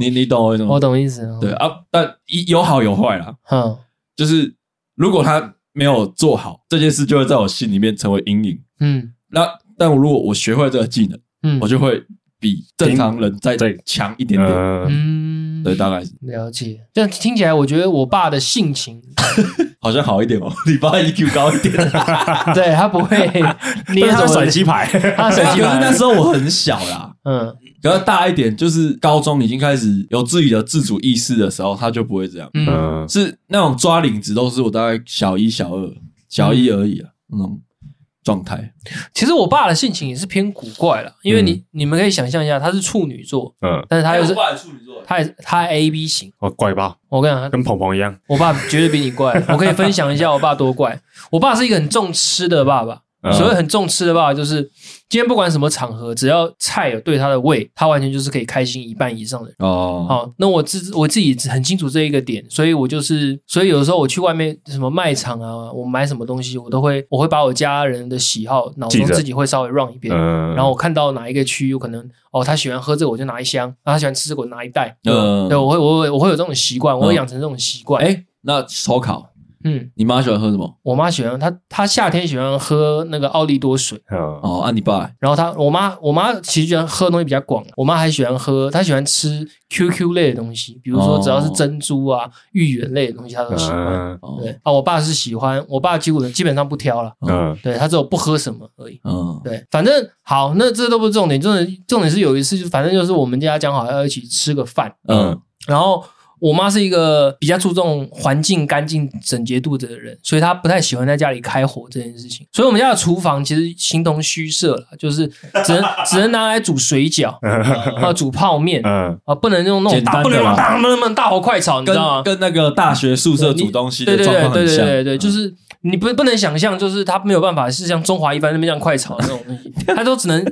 你你懂我意思吗？我懂意思。对啊，但有好有坏啦。嗯，就是如果他没有做好这件事，就会在我心里面成为阴影。嗯，那但我如果我学会这个技能，嗯，我就会比正常人再再强一点点。嗯，对，大概是了解。这样听起来，我觉得我爸的性情 *laughs* 好像好一点哦。*laughs* 你爸 EQ 高一点，*laughs* 对他不会，捏他甩鸡排，他甩鸡排。可是那时候我很小啦。嗯。可是大一点，就是高中已经开始有自己的自主意识的时候，他就不会这样。嗯，是那种抓领子，都是我大概小一、小二、小一而已啊，那种状态。其实我爸的性情也是偏古怪了，因为你你们可以想象一下，他是处女座，嗯，但是他又是处女座，他也他 A B 型，哦，怪吧？我跟你讲，跟鹏鹏一样，我爸绝对比你怪。我可以分享一下我爸多怪。我爸是一个很重吃的爸爸，所谓很重吃的爸爸就是。今天不管什么场合，只要菜有对他的胃，他完全就是可以开心一半以上的人。哦，好，那我自我自己很清楚这一个点，所以我就是，所以有的时候我去外面什么卖场啊，我买什么东西，我都会，我会把我家人的喜好脑中自己会稍微 run 一遍，嗯，然后我看到哪一个区有可能，哦，他喜欢喝这个，我就拿一箱；然后他喜欢吃这个，我拿一袋。嗯，对，我会，我会，我会有这种习惯，我会养成这种习惯。哎，那烧烤。嗯，你妈喜欢喝什么？我妈喜欢她，她夏天喜欢喝那个奥利多水。哦，啊，你爸？然后她，我妈，我妈其实喜欢喝的东西比较广。我妈还喜欢喝，她喜欢吃 QQ 类的东西，比如说只要是珍珠啊、芋圆类的东西，她都喜欢。对啊，我爸是喜欢，我爸基本基本上不挑了。嗯，对，他只有不喝什么而已。嗯，对，反正好，那这都不是重点，重点重点是有一次，就反正就是我们家讲好要一起吃个饭。嗯，然后。我妈是一个比较注重环境干净整洁度的人，所以她不太喜欢在家里开火这件事情。所以我们家的厨房其实形同虚设了，*laughs* 就是只能 *laughs* 只能拿来煮水饺 *laughs* 啊，煮泡面啊，不能用那种大不能大那么大火快炒，你知道吗？跟那个大学宿舍煮东西的状况很像。对对对对对对，就是你不不能想象，就是它没有办法是像中华一般那边这样快炒的那种东西，它都只能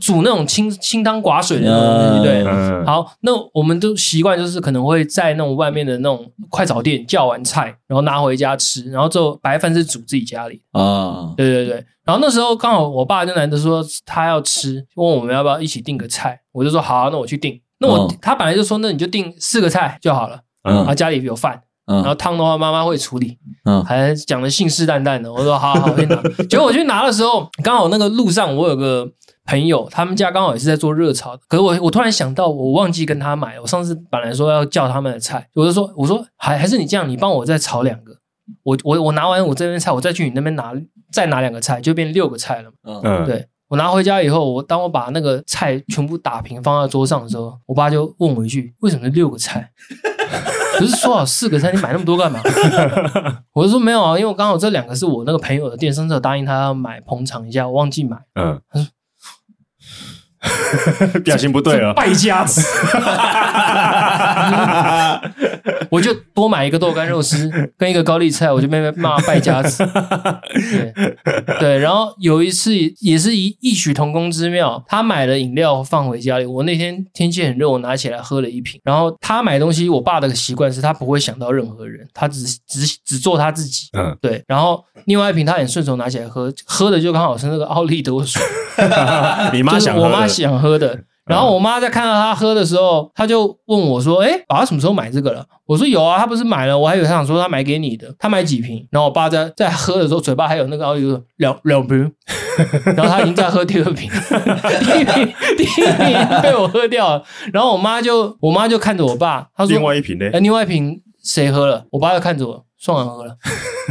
煮那种清清汤寡水的那种东西。对，好，那我们都习惯就是可能会在那种外面的那种快炒店叫完菜，然后拿回家吃，然后之后白饭是煮自己家里啊。对对对，然后那时候刚好我爸就难得说他要吃，问我们要不要一起订个菜，我就说好啊，那我去订。那我他本来就说那你就订四个菜就好了，然后家里有饭。然后汤的话，妈妈会处理，嗯，还讲的信誓旦旦的。我说好好，我去拿。*laughs* 结果我去拿的时候，刚好那个路上我有个朋友，他们家刚好也是在做热炒。可是我我突然想到，我忘记跟他买。我上次本来说要叫他们的菜，我就说我说还还是你这样，你帮我再炒两个。我我我拿完我这边菜，我再去你那边拿，再拿两个菜，就变六个菜了嘛。嗯，对。我拿回家以后，我当我把那个菜全部打平放在桌上的时候，我爸就问我一句：“为什么是六个菜？不是说好四个菜？你买那么多干嘛？” *laughs* 我就说：“没有啊，因为我刚好这两个是我那个朋友的电生，答应他要买捧场一下，我忘记买。”嗯，他说。*laughs* 表情不对了，败家子。*laughs* 我就多买一个豆干肉丝跟一个高丽菜，我就被骂败家子。*laughs* 对对，然后有一次也是一异曲同工之妙，他买了饮料放回家里，我那天天气很热，我拿起来喝了一瓶。然后他买东西，我爸的习惯是他不会想到任何人，他只只只做他自己。嗯，对。然后另外一瓶他很顺手拿起来喝，喝的就刚好是那个奥利多水。你妈想喝，我妈想喝的。然后我妈在看到他喝的时候，她就问我说：“哎，爸爸什么时候买这个了？”我说：“有啊，他不是买了，我还以为他想说他买给你的。他买几瓶？”然后我爸在在喝的时候，嘴巴还有那个奥利多两两瓶，*laughs* 然后他已经在喝第二瓶，*laughs* 第一瓶第一瓶被我喝掉了。然后我妈就我妈就看着我爸，她说：“另外一瓶呢？哎，另外一瓶谁喝了？”我爸就看着我。双人喝了，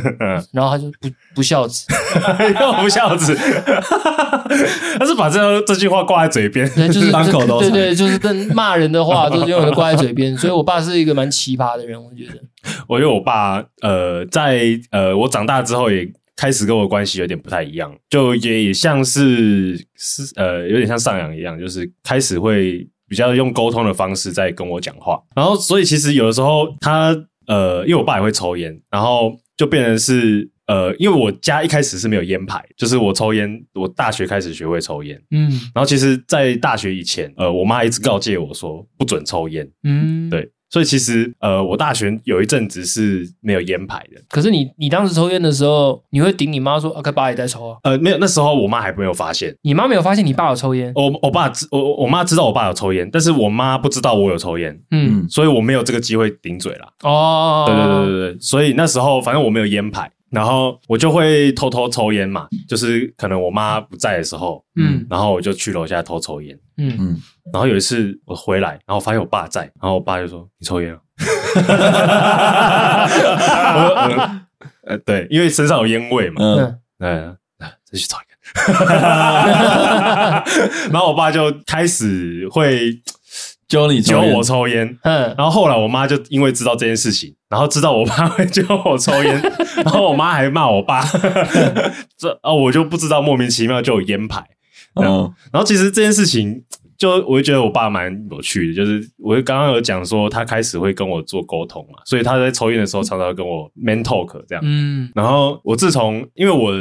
*laughs* 然后他就不不孝子，*laughs* 又不孝子，*laughs* 他是把这这句话挂在嘴边，对，就是当口头对对，就是跟骂人的话都是用的挂在嘴边，所以我爸是一个蛮奇葩的人，我觉得。我觉得我爸呃，在呃我长大之后也开始跟我关系有点不太一样，就也也像是是呃有点像上扬一样，就是开始会比较用沟通的方式在跟我讲话，然后所以其实有的时候他。呃，因为我爸也会抽烟，然后就变成是呃，因为我家一开始是没有烟牌，就是我抽烟，我大学开始学会抽烟，嗯，然后其实，在大学以前，呃，我妈一直告诫我说不准抽烟，嗯，对。所以其实，呃，我大学有一阵子是没有烟牌的。可是你，你当时抽烟的时候，你会顶你妈说：“啊，爸也在抽啊。”呃，没有，那时候我妈还没有发现。你妈没有发现你爸有抽烟？我我爸知我我妈知道我爸有抽烟，但是我妈不知道我有抽烟。嗯，所以我没有这个机会顶嘴啦。哦，对对对对对，所以那时候反正我没有烟牌。然后我就会偷偷抽烟嘛，就是可能我妈不在的时候，嗯，然后我就去楼下偷抽烟，嗯嗯。然后有一次我回来，然后发现我爸在，然后我爸就说：“你抽烟了？” *laughs* 我呃对，因为身上有烟味嘛，嗯，嗯，再去抽一个。然后我爸就开始会。教你教我抽烟，嗯，然后后来我妈就因为知道这件事情，然后知道我爸会教我抽烟，*laughs* 然后我妈还骂我爸，*laughs* 这哦我就不知道莫名其妙就有烟牌，嗯，然后其实这件事情就我就觉得我爸蛮有趣的，就是我刚刚有讲说他开始会跟我做沟通嘛，所以他在抽烟的时候常常跟我 man talk 这样，嗯，然后我自从因为我。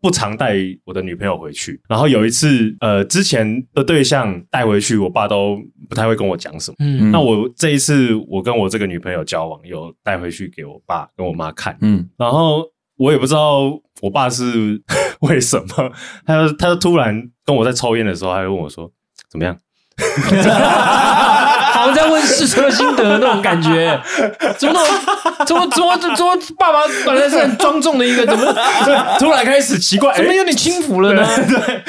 不常带我的女朋友回去，然后有一次，呃，之前的对象带回去，我爸都不太会跟我讲什么。嗯，那我这一次，我跟我这个女朋友交往，有带回去给我爸跟我妈看。嗯，然后我也不知道我爸是 *laughs* 为什么，他就他就突然跟我在抽烟的时候，他就问我说：“怎么样？” *laughs* 好像在问试车心得的那种感觉，怎么怎么怎么怎么爸爸本来是很庄重的一个，怎么突然开始奇怪，怎么有点轻浮了呢？对，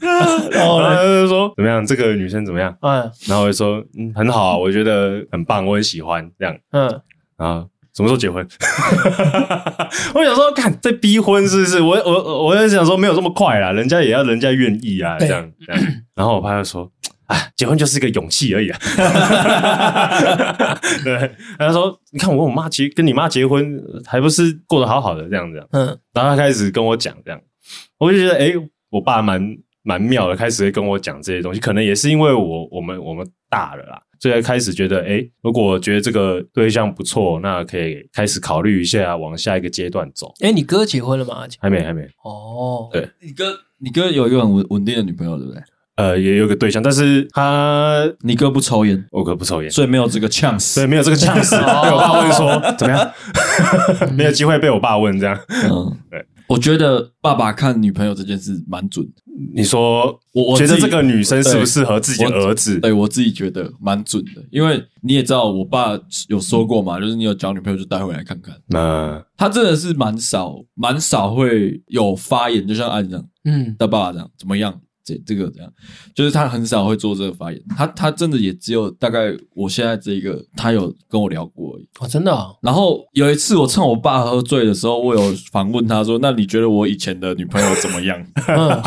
*laughs* 然后他就说怎么样，这个女生怎么样？嗯，然后我就说嗯很好啊，我觉得很棒，我很喜欢这样。嗯，啊，什么时候结婚？*laughs* 我想说，看在逼婚是不是？我我我在想说，没有这么快啦，人家也要人家愿意啊，这样这样。*clears throat* 然后我爸就说。*tsk* 啊，结婚就是一个勇气而已啊！*laughs* 对，他说：“你看我跟我妈结跟你妈结婚，还不是过得好好的这样子。”嗯，然后他开始跟我讲这样，我就觉得哎，我爸蛮蛮妙的，开始会跟我讲这些东西，可能也是因为我我们我们大了啦，所以开始觉得，哎，如果觉得这个对象不错，那可以开始考虑一下往下一个阶段走。哎，你哥结婚了吗？还没，还没。哦，对，你哥，你哥有一个很稳稳定的女朋友，对不对？呃，也有个对象，但是他，你哥不抽烟，我哥不抽烟，所以没有这个 chance，所以没有这个 chance。*laughs* 被我爸问说怎么样，*laughs* 没有机会被我爸问这样。嗯，对，我觉得爸爸看女朋友这件事蛮准的。你说，我觉得这个女生适不适合自己的儿子？对，我自己觉得蛮准的，因为你也知道，我爸有说过嘛，就是你有交女朋友就带回来看看。那他真的是蛮少，蛮少会有发言，就像阿这样，嗯，他爸爸这样怎么样？这这个这样，就是他很少会做这个发言，他他真的也只有大概我现在这一个，他有跟我聊过而已。哦，真的哦。然后有一次我趁我爸喝醉的时候，我有访问他说：“那你觉得我以前的女朋友怎么样？” *laughs* 嗯、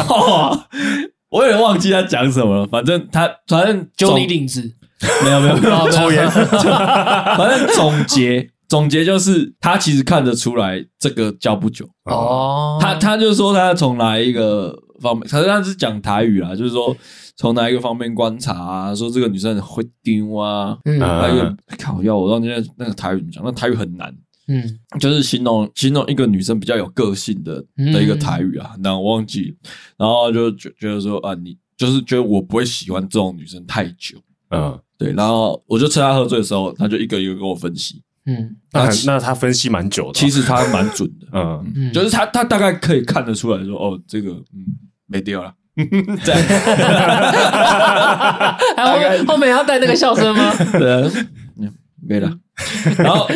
*laughs* 我也忘记他讲什么了，反正他反正揪你领子，*laughs* 没有没有没有抽烟，反正总结总结就是他其实看得出来这个交不久哦。他他就说他从来一个。方面，可是他是讲台语啊，就是说从哪一个方面观察啊，说这个女生会丢啊，嗯，还有靠要我让那那个台语怎么讲？那台语很难，嗯，就是形容形容一个女生比较有个性的的一个台语啊，那我忘记，然后就觉觉得说啊，你就是觉得我不会喜欢这种女生太久，嗯，对，然后我就趁她喝醉的时候，他就一个一个跟我分析，嗯，那那他分析蛮久的，其实他蛮准的，嗯，就是他他大概可以看得出来说，哦，这个嗯。没掉了，*laughs* 在 *laughs* 后面后面要带那个笑声吗？*laughs* 对，没了。然后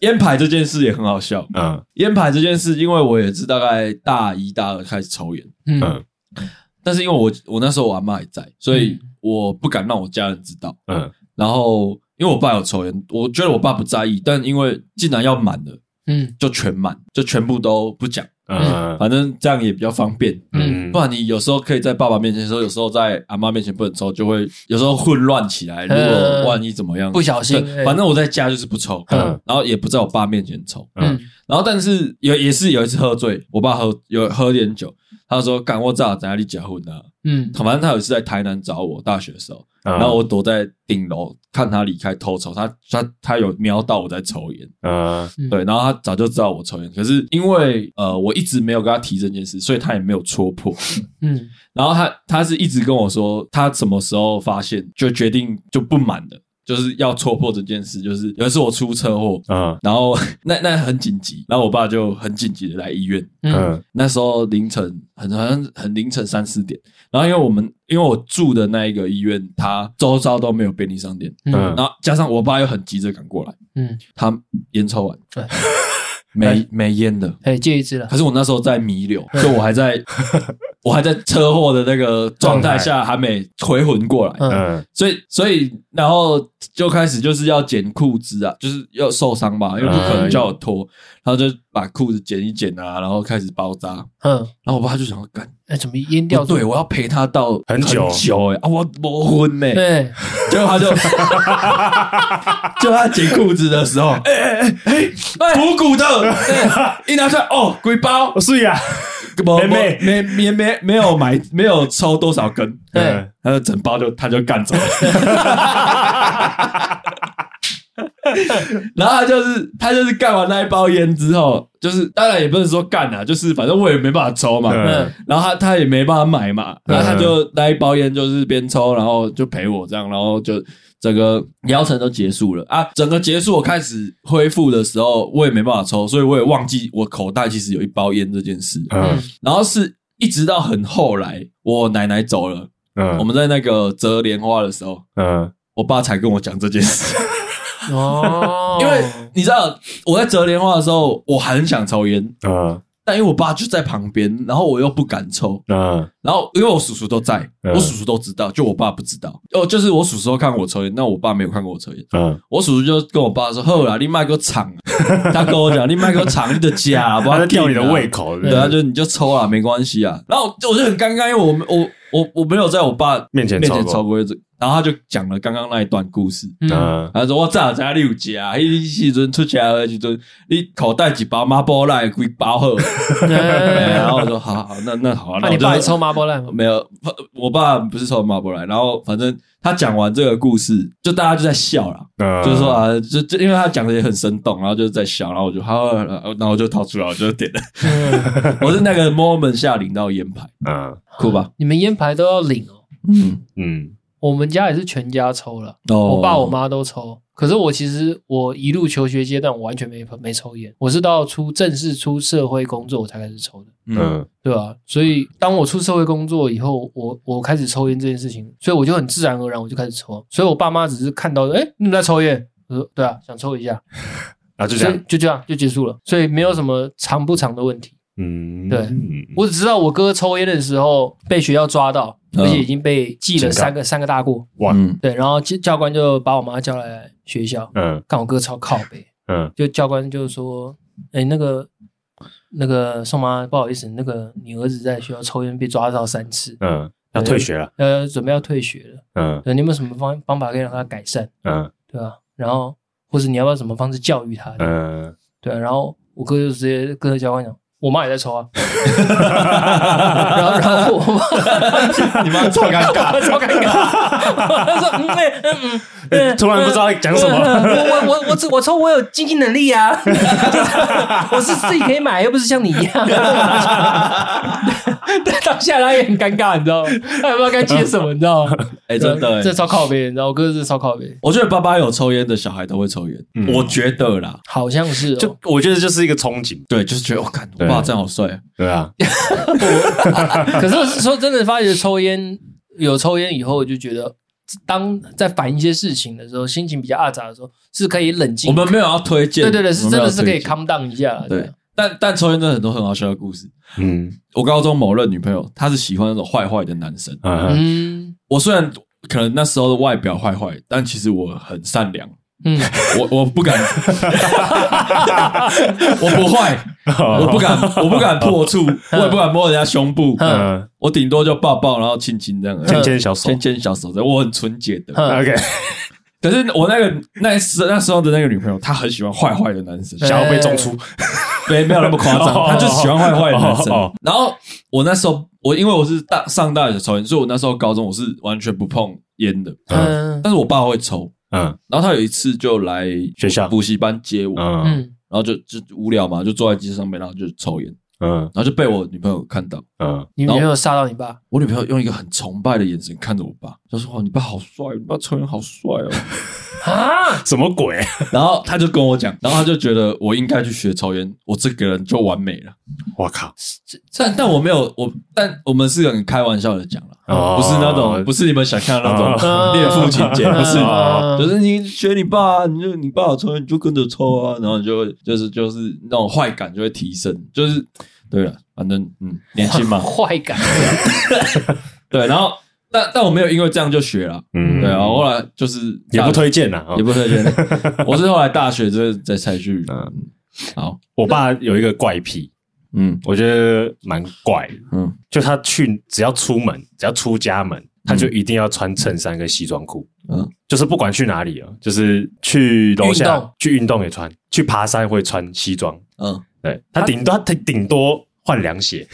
烟牌这件事也很好笑。嗯，烟牌这件事，因为我也是大概大一大二开始抽烟。嗯，但是因为我我那时候我阿妈还在，所以我不敢让我家人知道。嗯，然后因为我爸有抽烟，我觉得我爸不在意，但因为既然要满了，嗯，就全满，就全部都不讲。嗯，反正这样也比较方便。嗯，不然你有时候可以在爸爸面前说，有时候在阿妈面前不能抽，就会有时候混乱起来。如果万一怎么样，不小心，反正我在家就是不抽，嗯，然后也不在我爸面前抽，嗯，然后但是有也是有一次喝醉，我爸喝有喝点酒，他说：“干我咋在哪里结婚呢？”嗯，反正他有一次在台南找我，大学的时候。然后我躲在顶楼看他离开偷抽，他他他有瞄到我在抽烟，嗯，对，然后他早就知道我抽烟，可是因为呃我一直没有跟他提这件事，所以他也没有戳破，嗯，然后他他是一直跟我说他什么时候发现就决定就不满了。就是要戳破这件事，就是有一次我出车祸，嗯，然后那那很紧急，然后我爸就很紧急的来医院，嗯，那时候凌晨很好像很凌晨三四点，然后因为我们因为我住的那一个医院，他周遭都没有便利商店，嗯，然后加上我爸又很急着赶过来，嗯，他烟抽完，对。没没烟的，哎，戒一支了。可是我那时候在弥留，就我还在，*laughs* 我还在车祸的那个状态下，还没回魂过来。嗯，所以所以然后就开始就是要剪裤子啊，就是要受伤吧，因为不可能叫我脱，然后就把裤子剪一剪啊，然后开始包扎。嗯，然后我爸就想要干。哎，怎么淹掉？对，我要陪他到很久久哎啊，我磨昏呢。对，结果他就 *laughs* 就他剪裤子的时候，哎哎哎哎，鼓鼓的，一拿出来哦，鬼包，是呀，*laughs* 没没没没没没有买，没有抽多少根，对，他就整包就他就干走了。*laughs* 然后他就是他就是干完那一包烟之后，就是当然也不能说干啊，就是反正我也没办法抽嘛。嗯、然后他他也没办法买嘛，然后他就那一包烟就是边抽，然后就陪我这样，然后就整个疗程都结束了。啊。整个结束我开始恢复的时候，我也没办法抽，所以我也忘记我口袋其实有一包烟这件事。嗯，然后是一直到很后来，我奶奶走了，嗯，我们在那个折莲花的时候，嗯，我爸才跟我讲这件事。哦，*laughs* 因为你知道我在折莲花的时候，我很想抽烟，嗯，但因为我爸就在旁边，然后我又不敢抽，嗯，然后因为我叔叔都在，嗯、我叔叔都知道，就我爸不知道，哦，就是我叔叔都看我抽烟，那我爸没有看过我抽烟，嗯，我叔叔就跟我爸说：“后来，你卖个厂，他跟我讲，你卖个厂，你的家，不要 *laughs* 吊你的胃口，对啊，就你就抽啊，没关系啊。”然后我就很尴尬，因为我我我我没有在我爸面前面前抽过。这。然后他就讲了刚刚那一段故事，嗯，他说我早在六家，迄时阵出去的时阵，你口袋几包麻波来，几包好，*laughs* 然后我说好好，那那好，那你爸抽麻麻波兰吗？没有，我爸不是抽麻波兰。然后反正他讲完这个故事，就大家就在笑了，嗯、就是说啊，就就因为他讲的也很生动，然后就在笑，然后我就好，然后我就掏出来，我就点了。嗯、*laughs* 我是那个 moment 下领到烟牌，嗯，酷吧？你们烟牌都要领哦？嗯嗯，我们家也是全家抽了，哦、我爸我妈都抽。可是我其实我一路求学阶段我完全没没抽烟，我是到出正式出社会工作我才开始抽的，嗯，对吧？所以当我出社会工作以后，我我开始抽烟这件事情，所以我就很自然而然我就开始抽。所以我爸妈只是看到，哎，你们在抽烟，我说对啊，想抽一下，*laughs* 啊，就这样，就这样就结束了，所以没有什么长不长的问题。嗯，对，我只知道我哥抽烟的时候被学校抓到，而且已经被记了三个三个大过。哇，对，然后教教官就把我妈叫来学校，嗯，看我哥超靠背，嗯，就教官就说，哎，那个那个宋妈，不好意思，那个你儿子在学校抽烟被抓到三次，嗯，要退学了，呃，准备要退学了，嗯，你有没有什么方方法可以让他改善？嗯，对吧？然后或者你要不要什么方式教育他？嗯，对，然后我哥就直接跟教官讲。我妈也在抽啊，*laughs* 然后然后我妈，你妈超尴尬，超尴尬。她说：“嗯嗯嗯，突然不知道讲什么。我我我我抽，我有经济能力啊，*laughs* 我是自己可以买，又不是像你一样。”但当下他也很尴尬，你知道吗？他也不知道该接什么，你知道吗？哎，真的，这超靠边，你知道，我哥是超靠边。我觉得爸爸有抽烟的小孩都会抽烟，我觉得啦，好像是，就我觉得就是一个憧憬，对，就是觉得我看。哇，真好帅啊！对啊，*laughs* 可是说真的，发觉抽烟有抽烟以后，我就觉得，当在烦一些事情的时候，心情比较阿杂的时候，是可以冷静。我们没有要推荐，对对对，是真的是可以 calm down 一下。对，但但抽烟真的很多很好笑的故事。嗯，我高中某任女朋友，她是喜欢那种坏坏的男生。嗯，我虽然可能那时候的外表坏坏，但其实我很善良。嗯，*laughs* 我我不敢，*laughs* 我不坏，我不敢，我不敢破处，我也不敢摸人家胸部，嗯，我顶多就抱抱，然后亲亲这样，牵牵小手，牵牵小手，我很纯洁的，OK。*laughs* 可是我那个那时那时候的那个女朋友，她很喜欢坏坏的男生，想要被中出，没没有那么夸张，她就是喜欢坏坏的男生。然后我那时候，我因为我是大上大学抽烟，所以我那时候高中我是完全不碰烟的，嗯，但是我爸会抽。嗯，然后他有一次就来学校。补习班接我，嗯，然后就就无聊嘛，就坐在机子上面，然后就抽烟，嗯，然后就被我女朋友看到，嗯，你女朋友杀到你爸？我女朋友用一个很崇拜的眼神看着我爸，就说：“哇，你爸好帅，你爸抽烟好帅哦。”啊，*laughs* 什么鬼？然后他就跟我讲，然后他就觉得我应该去学抽烟，我这个人就完美了。我靠！但但我没有我，但我们是很开玩笑的讲了，不是那种，不是你们想象的那种恋父情结，*laughs* 不是，就是你学你爸，你就你爸好抽烟，你就跟着抽啊，然后你就就是就是那种坏感就会提升，就是对了，反正嗯，年轻嘛，*laughs* 坏感，对，然后。但但我没有因为这样就学了，嗯，对啊，后来就是也不推荐了，也不推荐。*laughs* 我是后来大学这在才去，嗯，好，我爸有一个怪癖，嗯，我觉得蛮怪，嗯，就他去只要出门，只要出家门，他就一定要穿衬衫跟西装裤，嗯，就是不管去哪里啊，就是去楼下去运动也穿，去爬山会穿西装，嗯，对，他顶多他顶多。换凉鞋，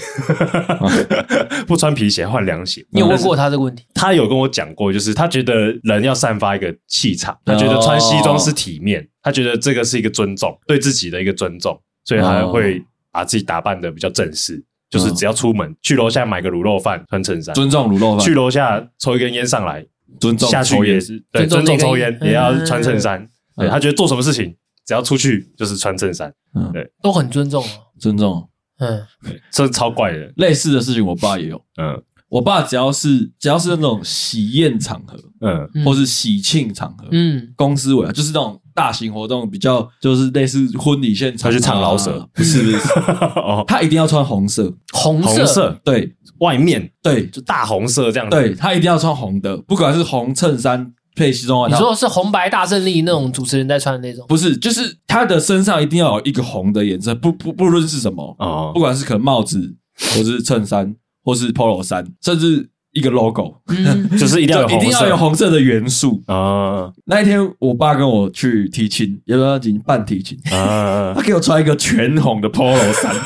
*laughs* 不穿皮鞋换凉鞋。你有问过他这个问题？他有跟我讲过，就是他觉得人要散发一个气场，他觉得穿西装是体面，他觉得这个是一个尊重，对自己的一个尊重，所以他会把自己打扮得比较正式。就是只要出门去楼下买个卤肉饭，穿衬衫，尊重卤肉饭；去楼下抽一根烟上来，尊重下去也是对，尊重抽烟也要穿衬衫。对，他觉得做什么事情只要出去就是穿衬衫，对，都很尊重，尊重。嗯，这是超怪的。类似的事情，我爸也有。嗯，我爸只要是只要是那种喜宴场合，嗯，或是喜庆场合，嗯，公司委就是那种大型活动，比较就是类似婚礼现场，他去唱老舍，不是不是，*laughs* 哦，他一定要穿红色，红色，红色，对，外面？对，就大红色这样子，对，他一定要穿红的，不管是红衬衫。配西装外套，你说是红白大胜利那种主持人在穿的那种？不是，就是他的身上一定要有一个红的颜色，不不不论是什么哦，不管是可能帽子，或是衬衫，或是 polo 衫，甚至一个 logo，嗯，就是一定要有红色，一定要有红色的元素啊。那一天，我爸跟我去提亲，要不要进行办提亲啊？他给我穿一个全红的 polo 衫。*laughs*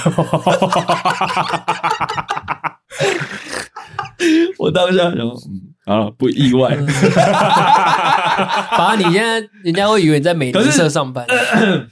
我当下想，嗯，啊，不意外。*laughs* 反正，你现在人家会以为你在美联社上班，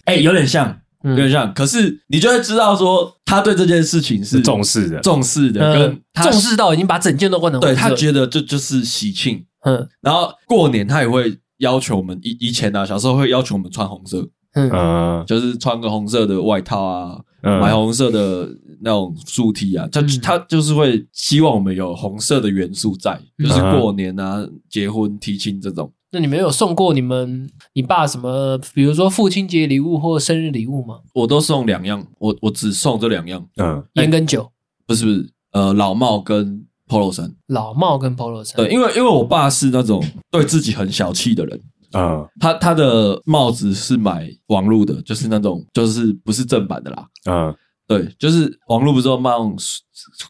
哎、欸，有点像，有点像。可是你就会知道说，他对这件事情是重视的，重视的，跟他重视到已经把整件都换成对，他觉得这就是喜庆。嗯，然后过年他也会要求我们以以前啊，小时候会要求我们穿红色，嗯，就是穿个红色的外套啊，买红色的那种素 T 啊，他他就是会希望我们有红色的元素在，就是过年啊、结婚、提亲这种。那你们有送过你们你爸什么，比如说父亲节礼物或生日礼物吗？我都送两样，我我只送这两样，嗯，烟跟酒，不是不是，呃，老帽跟 Polo 衫，老帽跟 Polo 衫，对，因为因为我爸是那种对自己很小气的人，嗯，他他的帽子是买网路的，就是那种就是不是正版的啦，嗯，对，就是网络不是说卖那种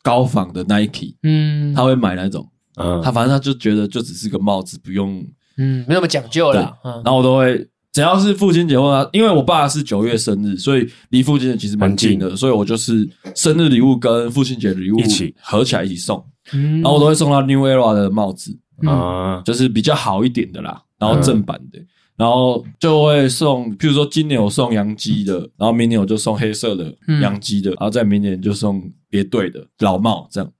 高仿的 Nike，嗯，他会买那种，嗯，他反正他就觉得就只是个帽子，不用。嗯，没那么讲究了。嗯，然后我都会，只要是父亲节或者，因为我爸是九月生日，所以离父亲节其实蛮近的，近。所以我就是生日礼物跟父亲节礼物一起。合起来一起送。嗯，然后我都会送他 New Era 的帽子啊，嗯、就是比较好一点的啦，然后正版的，嗯、然后就会送，譬如说今年我送洋基的，然后明年我就送黑色的洋基的，嗯、然后再明年就送别队的老帽这样。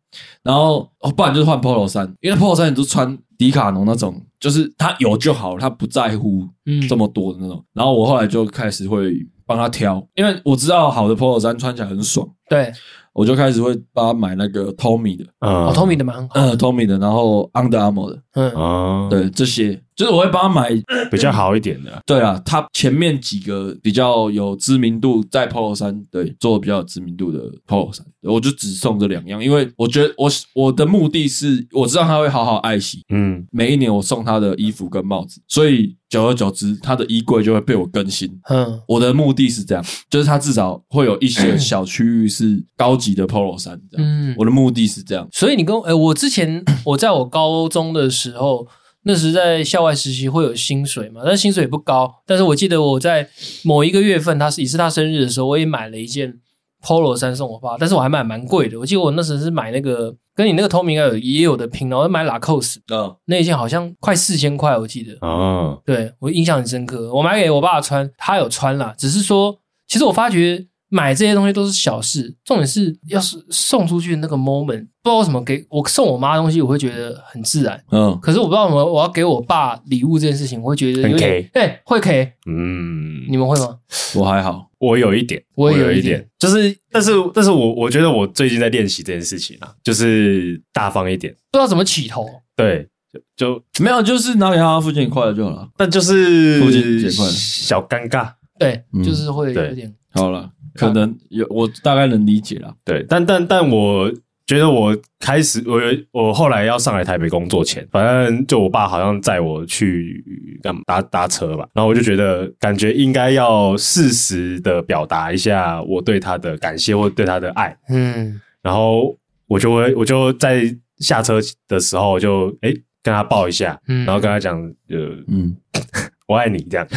然后哦，不然就是换 Polo 衫，因为 Polo 衫你都穿迪卡侬那种，就是他有就好，他不在乎这么多的那种。嗯、然后我后来就开始会帮他挑，因为我知道好的 Polo 衫穿起来很爽。对。我就开始会帮他买那个 Tommy 的，嗯哦，Tommy 的蛮好，嗯，Tommy 的，然后 Under Armour 的，嗯，对，这些就是我会帮他买比较好一点的。对啊，他前面几个比较有知名度，在 Polo 衫，对，做比较有知名度的 Polo 衫，我就只送这两样，因为我觉得我我的目的是我知道他会好好爱惜，嗯，每一年我送他的衣服跟帽子，所以。久而久之，他的衣柜就会被我更新。嗯，我的目的是这样，就是他至少会有一些小区域是高级的 Polo 衫。嗯，我的目的是这样。所以你跟诶、欸、我之前我在我高中的时候，那时在校外实习会有薪水嘛，但薪水也不高。但是我记得我在某一个月份，他是也是他生日的时候，我也买了一件 Polo 衫送我爸，但是我还买蛮贵的。我记得我那时是买那个。跟你那个透明应该有也有的拼，然后买拉蔻斯，嗯，那一件好像快四千块，我记得，哦，对我印象很深刻。我买给我爸穿，他有穿啦，只是说，其实我发觉买这些东西都是小事，重点是要是送出去的那个 moment，不知道为什么给我送我妈东西，我会觉得很自然，嗯，可是我不知道为什么我要给我爸礼物这件事情，我会觉得有点，对，会 K，嗯，你们会吗？我还好。我有一点，我也有一点，就是，但是，但是我我觉得我最近在练习这件事情啊，就是大方一点，不知道怎么起头，对，就就没有，就是拿给他父亲节快乐就好了，但就是父亲节快乐，小尴尬，对，就是会有点，好了，可能有，我大概能理解了，对，但但但我。觉得我开始，我我后来要上来台北工作前，反正就我爸好像载我去干嘛搭搭车吧，然后我就觉得感觉应该要适时的表达一下我对他的感谢或对他的爱，嗯，然后我就会我就在下车的时候就诶跟他抱一下，嗯，然后跟他讲呃嗯。*laughs* 我爱你这样，*laughs*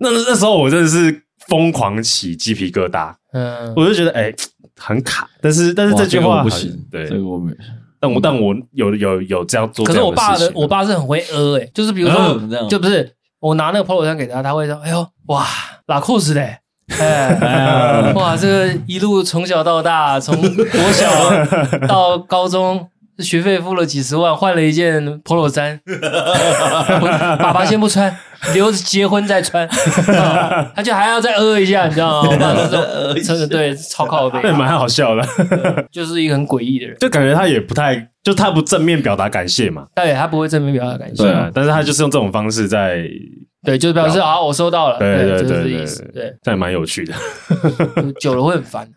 那那时候我真的是疯狂起鸡皮疙瘩，嗯，我就觉得诶很卡，但是但是这句话不行，对，这个我没，但我但我有有有这样做，可是我爸的我爸是很会呃诶，就是比如说，就不是我拿那个 Polo 衫给他，他会说，哎呦哇，拉库斯嘞，哎，*laughs* 哇，这个一路从小到大，从国小到高中。学费付了几十万，换了一件 Polo 衫，*laughs* 爸爸先不穿，留着结婚再穿，*laughs* 他就还要再呃一下，你知道吗？我爸说 *laughs* 真的对，超靠北，对，蛮好笑的，就是一个很诡异的人，就感觉他也不太，就他不正面表达感谢嘛，对，他不会正面表达感谢，对，但是他就是用这种方式在，对，就是表示啊，我收到了，对对对对对，对，这也蛮有趣的，久了会很烦。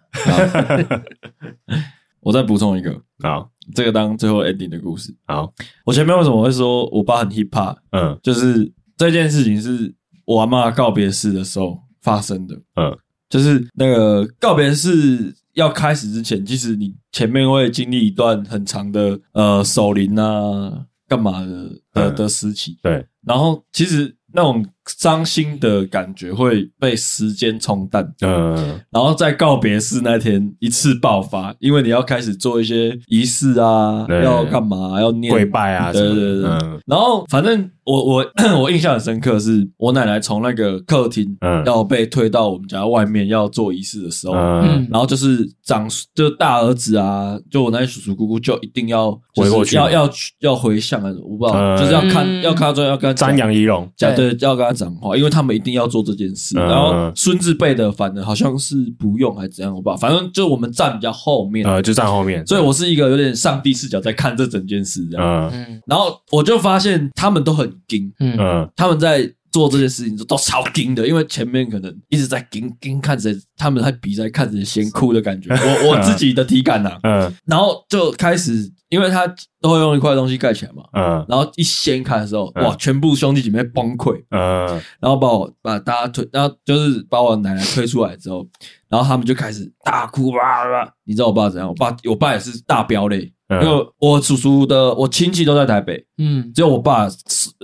我再补充一个好。这个当最后 ending 的故事。好，我前面为什么会说我爸很 hip hop？嗯，就是这件事情是我阿嬷告别式的时候发生的。嗯，就是那个告别式要开始之前，其实你前面会经历一段很长的呃守灵啊、干嘛的的的时期。对，然后其实那种伤心的感觉会被时间冲淡，嗯，然后在告别式那天一次爆发，因为你要开始做一些仪式啊，要干嘛，要念跪拜啊，对对对，然后反正。我我 *clears throat* 我印象很深刻，是我奶奶从那个客厅，嗯，要被推到我们家外面要做仪式的时候，嗯，然后就是长就大儿子啊，就我那些叔叔姑姑就一定要回过去，要要要回向啊，我不知道，就是要看要看到要跟他瞻仰仪容，对，要跟他讲话，因为他们一定要做这件事。然后孙子辈的，反正好像是不用还是怎样，我不知道，反正就我们站比较后面，呃，就站后面，所以我是一个有点上帝视角在看这整件事这样，嗯，然后我就发现他们都很。惊，嗯，他们在做这件事情都超惊的，因为前面可能一直在惊惊看着他们在比赛，看着先哭的感觉。我我自己的体感呐、啊，嗯，然后就开始，因为他都会用一块东西盖起来嘛，嗯，然后一掀开的时候，哇，全部兄弟姐妹崩溃，嗯，然后把我把大家推，然后就是把我奶奶推出来之后，然后他们就开始大哭哇哇，你知道我爸怎样？我爸我爸也是大飙泪。因为我叔叔的我亲戚都在台北，嗯，只有我爸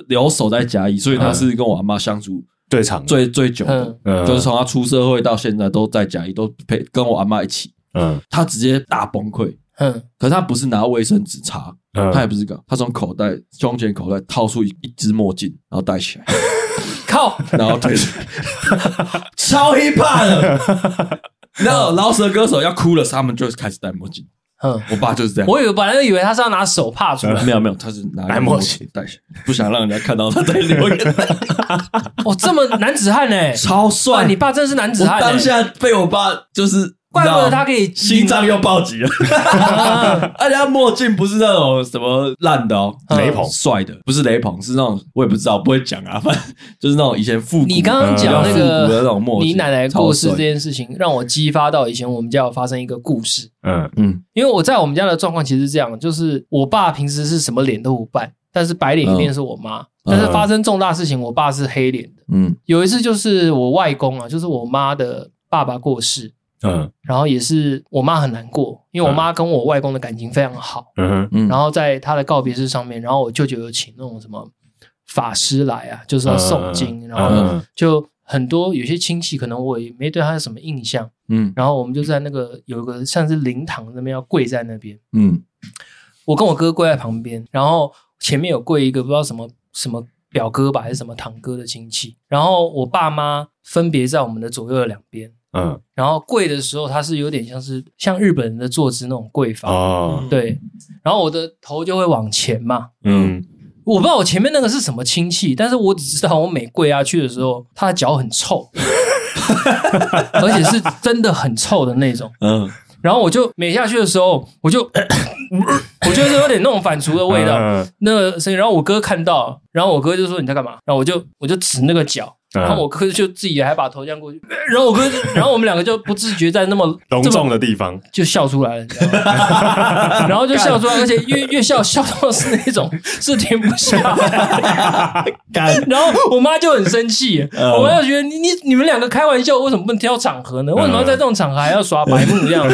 留守在嘉义，所以他是跟我阿妈相处最长、最最久的，就是从他出社会到现在都在嘉义，都陪跟我阿妈一起。嗯，他直接大崩溃，嗯，可是他不是拿卫生纸擦，他也不是搞，他从口袋胸前口袋掏出一一只墨镜，然后戴起来，靠，然后推出，*laughs* 超 hiphop 的，然后饶舌歌手要哭了，他们就开始戴墨镜。嗯，我爸就是这样。我以为本来就以为他是要拿手帕出来，没有没有，他是拿墨镜戴起，不想让人家看到他在流眼泪。*laughs* 哦，这么男子汉呢，超帅！你爸真的是男子汉。当下被我爸就是。怪不得他可以心脏又暴击了，*laughs* 而且他墨镜不是那种什么烂的哦，雷朋帅的，不是雷朋，是那种我也不知道，不会讲啊，*laughs* 反正就是那种以前复古。你刚刚讲那个你奶奶过世这件事情，让我激发到以前我们家有发生一个故事。嗯嗯，因为我在我们家的状况其实是这样，就是我爸平时是什么脸都不扮，但是白脸一定是我妈，但是发生重大事情，我爸是黑脸的。嗯，有一次就是我外公啊，就是我妈的爸爸过世。嗯，然后也是我妈很难过，因为我妈跟我外公的感情非常好。嗯嗯，然后在他的告别式上面，然后我舅舅有请那种什么法师来啊，就是要诵经，然后就很多有些亲戚可能我也没对他有什么印象。嗯，然后我们就在那个有一个像是灵堂那边要跪在那边。嗯，我跟我哥跪在旁边，然后前面有跪一个不知道什么什么表哥吧，还是什么堂哥的亲戚，然后我爸妈分别在我们的左右的两边。嗯，然后跪的时候，他是有点像是像日本人的坐姿那种跪法哦，对，然后我的头就会往前嘛，嗯，我不知道我前面那个是什么亲戚，但是我只知道我每跪下去的时候，他的脚很臭，*laughs* 而且是真的很臭的那种，嗯，然后我就每下去的时候，我就 *coughs* 我觉得有点那种反刍的味道，那个声音，然后我哥看到，然后我哥就说你在干嘛？然后我就我就指那个脚。然后我哥就自己还把头这样过去，*laughs* 然后我哥，然后我们两个就不自觉在那么 *laughs* 隆重的地方就笑出来了，你知道吗？*laughs* 然后就笑出来，而且越越笑笑到是那种是停不下来。然后我妈就很生气，我妈就觉得你你你们两个开玩笑，为什么不能挑场合呢？为什么要在这种场合还要耍白目这样？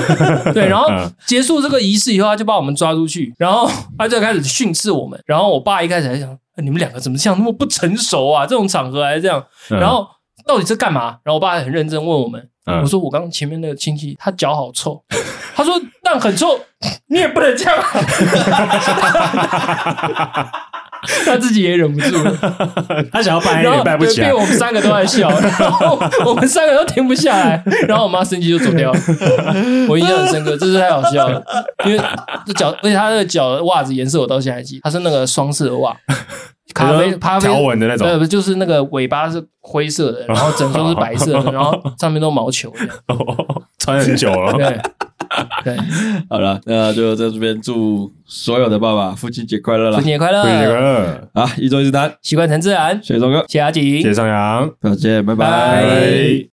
对，然后结束这个仪式以后，他就把我们抓出去，然后他就开始训斥我们。然后我爸一开始还想。你们两个怎么像那么不成熟啊？这种场合还是这样，然后到底是干嘛？然后我爸很认真问我们，我说我刚刚前面那个亲戚他脚好臭，他说但很臭，你也不能这样，*laughs* *laughs* 他自己也忍不住。了，*laughs* 他想要拜也拜不起来，被我们三个都在笑，*laughs* 然后我们三个都停不下来，然后我妈生气就走掉。了，我印象很深刻，这是太好笑了，因为这脚，而且他的脚的袜子颜色我到现在还记得，他是那个双色的袜。咖啡咖啡条纹的那种，对，就是那个尾巴是灰色的，然后整双是白色的，然后上面都毛球的，穿很久了。对 *laughs* 对，好了，那就在这边祝所有的爸爸父亲节快乐了，父亲节快乐，父亲节快乐。啊！一周一次单，习惯成自然，谢谢周哥，谢谢阿锦，谢谢张扬，再见，拜。拜。